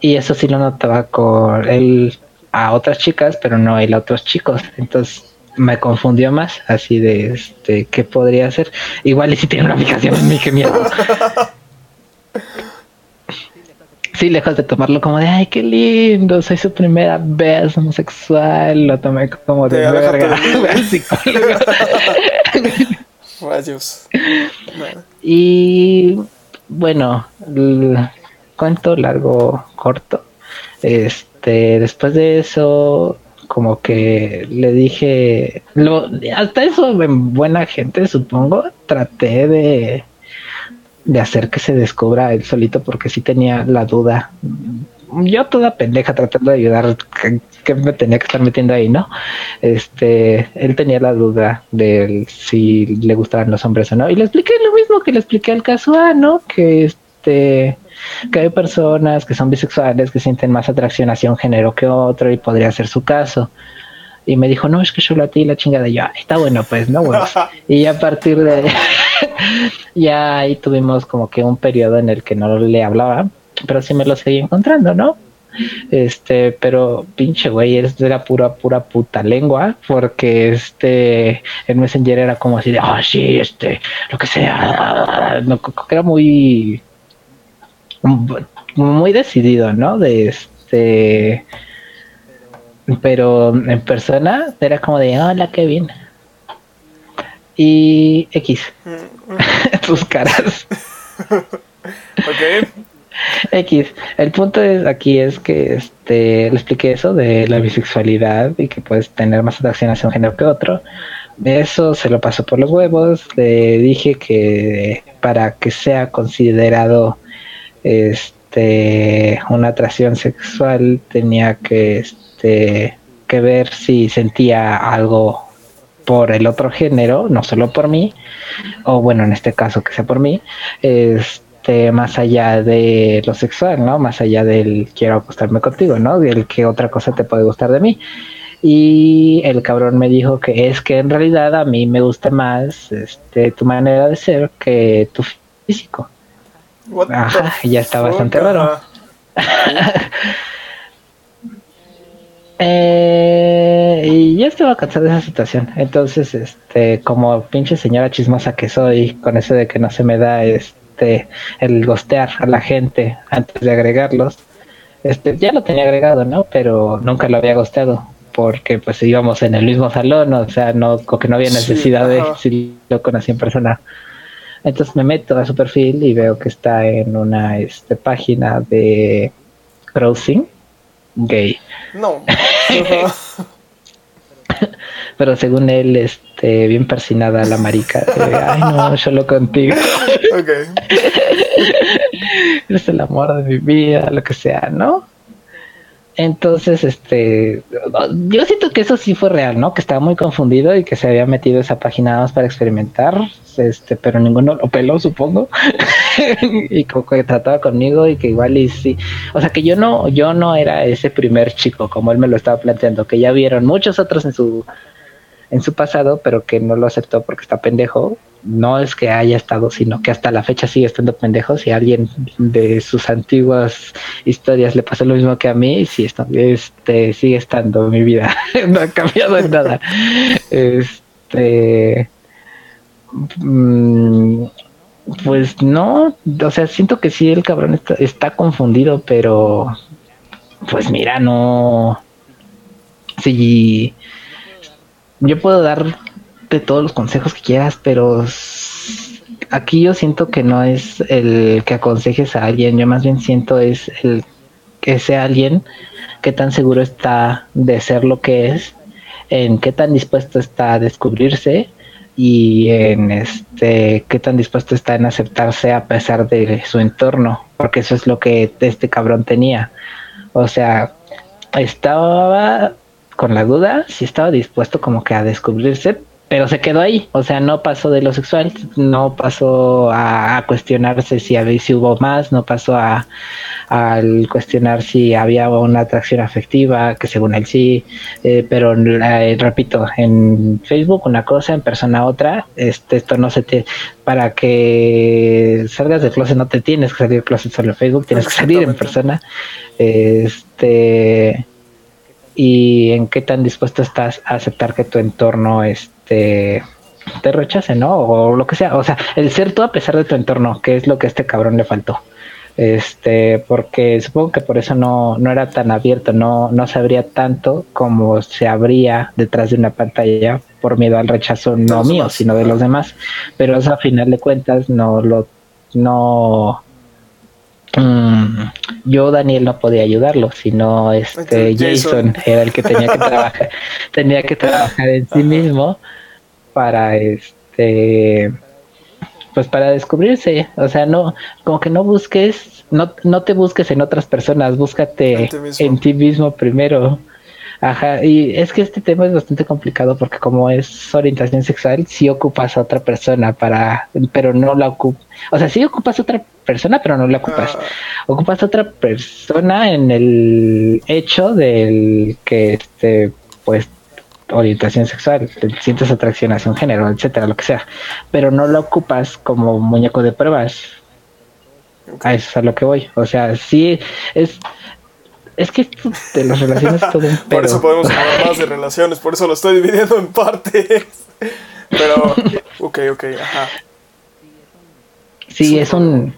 [SPEAKER 2] y eso sí lo notaba con él a otras chicas, pero no él a otros chicos. Entonces me confundió más, así de este, ¿qué podría hacer? Igual y si tiene una fijación en mí, qué miedo. Sí, lejos de tomarlo como de, ay, qué lindo, soy su primera vez homosexual, lo tomé como de verga. <laughs> Rayos. Y bueno, cuento largo, corto. Este, después de eso, como que le dije, hasta eso en buena gente supongo, traté de, de hacer que se descubra él solito porque sí tenía la duda. Yo toda pendeja tratando de ayudar, que, me tenía que estar metiendo ahí, ¿no? Este, él tenía la duda de si le gustaban los hombres o no. Y le expliqué lo mismo que le expliqué al caso A, ¿no? Que este que hay personas que son bisexuales que sienten más atracción hacia un género que otro y podría ser su caso. Y me dijo, no, es que yo a ti la chingada. Y yo, está bueno, pues, no, bueno. <laughs> y a partir de <laughs> ya ahí tuvimos como que un periodo en el que no le hablaba, pero sí me lo seguí encontrando, ¿no? Este, pero pinche güey, es de la pura, pura puta lengua, porque este, el Messenger era como así de, ah, sí, este, lo que sea, <laughs> no, era muy, muy decidido, ¿no? De este, pero en persona era como de, hola, Kevin. Y X. <laughs> Tus caras. <laughs>
[SPEAKER 1] ok.
[SPEAKER 2] X. El punto es aquí es que este le expliqué eso de la bisexualidad y que puedes tener más atracción hacia un género que otro. Eso se lo pasó por los huevos. Le dije que para que sea considerado este una atracción sexual tenía que este que ver si sentía algo por el otro género, no solo por mí, o bueno, en este caso que sea por mí, este más allá de lo sexual, ¿no? Más allá del quiero acostarme contigo, ¿no? Del que otra cosa te puede gustar de mí. Y el cabrón me dijo que es que en realidad a mí me gusta más este, tu manera de ser que tu físico. Ajá, ya está bastante raro. <laughs> eh, y ya estaba cansado de esa situación. Entonces, este, como pinche señora chismosa que soy, con eso de que no se me da, este el gostear a la gente antes de agregarlos. Este, ya lo tenía agregado, ¿no? Pero nunca lo había gosteado porque pues íbamos en el mismo salón, o sea, no, que no había necesidad de si lo conocí en persona. Entonces me meto a su perfil y veo que está en una este, página de crossing gay.
[SPEAKER 1] No. <laughs>
[SPEAKER 2] Pero según él, este, bien persinada la marica. Ay, no, solo contigo. Ok. <laughs> Eres el amor de mi vida, lo que sea, ¿no? Entonces, este, yo siento que eso sí fue real, ¿no? Que estaba muy confundido y que se había metido esa página más para experimentar, este, pero ninguno lo peló, supongo, <laughs> y que trataba conmigo y que igual y sí, o sea que yo no, yo no era ese primer chico como él me lo estaba planteando, que ya vieron muchos otros en su en su pasado, pero que no lo aceptó porque está pendejo. No es que haya estado, sino que hasta la fecha sigue estando pendejo. Si alguien de sus antiguas historias le pasó lo mismo que a mí, sí, está, este, sigue estando mi vida. <laughs> no ha cambiado en nada. Este. Mm, pues no, o sea, siento que sí, el cabrón está, está confundido, pero. Pues mira, no. Si yo puedo darte todos los consejos que quieras, pero aquí yo siento que no es el que aconsejes a alguien, yo más bien siento es el que sea alguien que tan seguro está de ser lo que es, en qué tan dispuesto está a descubrirse y en este qué tan dispuesto está en aceptarse a pesar de su entorno, porque eso es lo que este cabrón tenía. O sea, estaba con la duda, si estaba dispuesto como que a descubrirse, pero se quedó ahí, o sea, no pasó de lo sexual, no pasó a, cuestionarse si, había, si hubo más, no pasó a al cuestionar si había una atracción afectiva, que según él sí, eh, pero eh, repito, en Facebook una cosa, en persona otra, este, esto no se te, para que salgas del closet no te tienes que salir del closet solo en Facebook, tienes que salir en persona, este y en qué tan dispuesto estás a aceptar que tu entorno este te rechace, ¿no? O lo que sea, o sea, el ser tú a pesar de tu entorno, que es lo que a este cabrón le faltó. Este, porque supongo que por eso no, no era tan abierto, no, no se abría tanto como se abría detrás de una pantalla por miedo al rechazo no mío, sino de los demás. Pero eso a final de cuentas no lo no Mm, yo Daniel no podía ayudarlo, sino este Jason. era el que tenía que trabajar, <laughs> tenía que trabajar en sí mismo para este pues para descubrirse, o sea, no como que no busques, no no te busques en otras personas, búscate en ti mismo primero. Ajá, y es que este tema es bastante complicado porque como es orientación sexual, sí ocupas a otra persona para, pero no la ocupas, o sea, sí ocupas a otra persona, pero no la ocupas. Ah. Ocupas a otra persona en el hecho del que, este, pues, orientación sexual, sientes atracción hacia un género, etcétera, lo que sea, pero no la ocupas como muñeco de pruebas. A eso es a lo que voy. O sea, sí es es que de las relaciones todo un
[SPEAKER 1] Por eso podemos hablar más de relaciones, por eso lo estoy dividiendo en partes. Pero, ok, ok, ajá.
[SPEAKER 2] Sí, es un.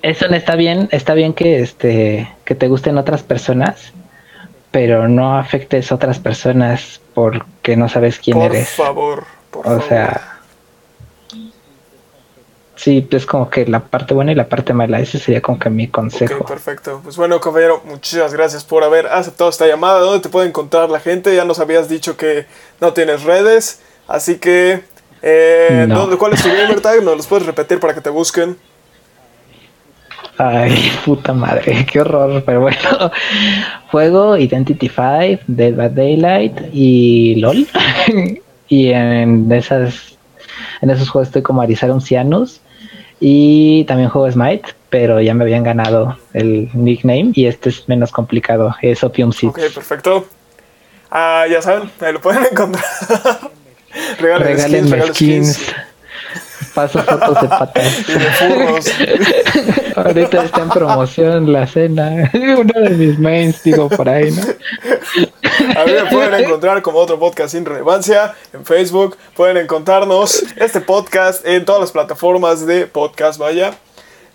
[SPEAKER 2] Eso está bien, está bien que este que te gusten otras personas, pero no afectes a otras personas porque no sabes quién eres.
[SPEAKER 1] Por favor, por o
[SPEAKER 2] sea, sí, es como que la parte buena y la parte mala. Ese sería como que mi consejo.
[SPEAKER 1] perfecto. Pues bueno, compañero, muchísimas gracias por haber aceptado esta llamada. ¿Dónde te puede encontrar la gente? Ya nos habías dicho que no tienes redes, así que... Eh, ¿Cuál es tu gamer tag? ¿Nos los puedes repetir para que te busquen?
[SPEAKER 2] Ay, <laughs> puta madre, <laughs> qué horror, pero bueno. <laughs> Juego Identity 5, Dead by Daylight y LOL. y en esas en esos juegos estoy como Arizarum Cianus y también juego Smite, pero ya me habían ganado el nickname y este es menos complicado, es Opium Seeds.
[SPEAKER 1] Ok, perfecto. Ah, ya saben, me lo pueden <laughs> encontrar. regalen, skins, regalen skins.
[SPEAKER 2] Paso fotos de patas. <laughs>
[SPEAKER 1] y de furros. <laughs>
[SPEAKER 2] Ahorita está en promoción la cena. Uno de mis mains, digo, por ahí, ¿no?
[SPEAKER 1] A mí pueden encontrar como otro podcast sin relevancia en Facebook. Pueden encontrarnos este podcast en todas las plataformas de podcast, vaya.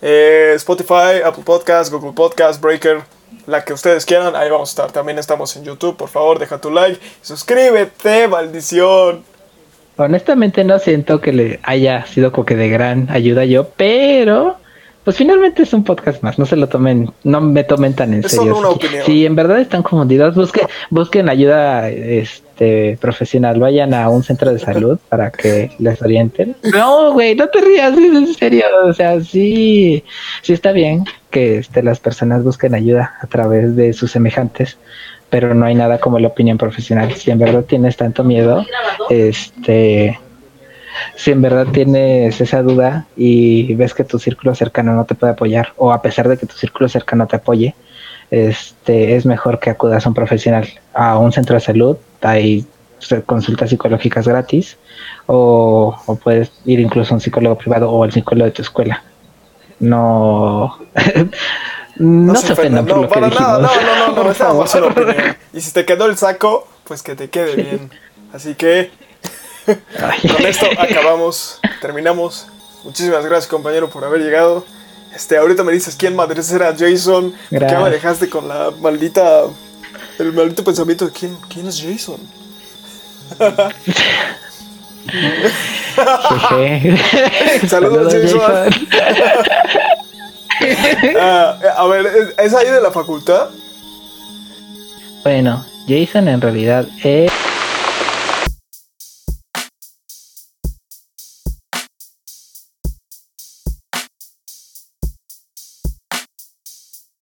[SPEAKER 1] Eh, Spotify, Apple Podcast, Google Podcast, Breaker, la que ustedes quieran, ahí vamos a estar. También estamos en YouTube, por favor, deja tu like, suscríbete, maldición.
[SPEAKER 2] Honestamente no siento que le haya sido como que de gran ayuda yo, pero pues finalmente es un podcast más, no se lo tomen, no me tomen tan en serio. Si en verdad están confundidos, busquen, busquen ayuda este profesional, vayan a un centro de salud para que les orienten. No, güey, no te rías, es en serio, o sea, sí, sí está bien que este, las personas busquen ayuda a través de sus semejantes, pero no hay nada como la opinión profesional. Si en verdad tienes tanto miedo, este si en verdad tienes esa duda y ves que tu círculo cercano no te puede apoyar, o a pesar de que tu círculo cercano te apoye, este, es mejor que acudas a un profesional, a un centro de salud, hay consultas psicológicas gratis, o, puedes ir incluso a un psicólogo privado o al psicólogo de tu escuela. No. <laughs> no, se ofendan por lo que dijimos.
[SPEAKER 1] no, no, no, <laughs> no, no, Y si te quedó el saco, pues que te quede bien. Así que con esto acabamos, terminamos. Muchísimas gracias, compañero, por haber llegado. Este, ahorita me dices quién madre era Jason. ¿Qué me dejaste con la maldita. El maldito pensamiento de quién, quién es Jason? <laughs> Saludos, Jason. <laughs> Ah, a ver, ¿es ahí de la facultad?
[SPEAKER 2] Bueno, Jason en realidad es.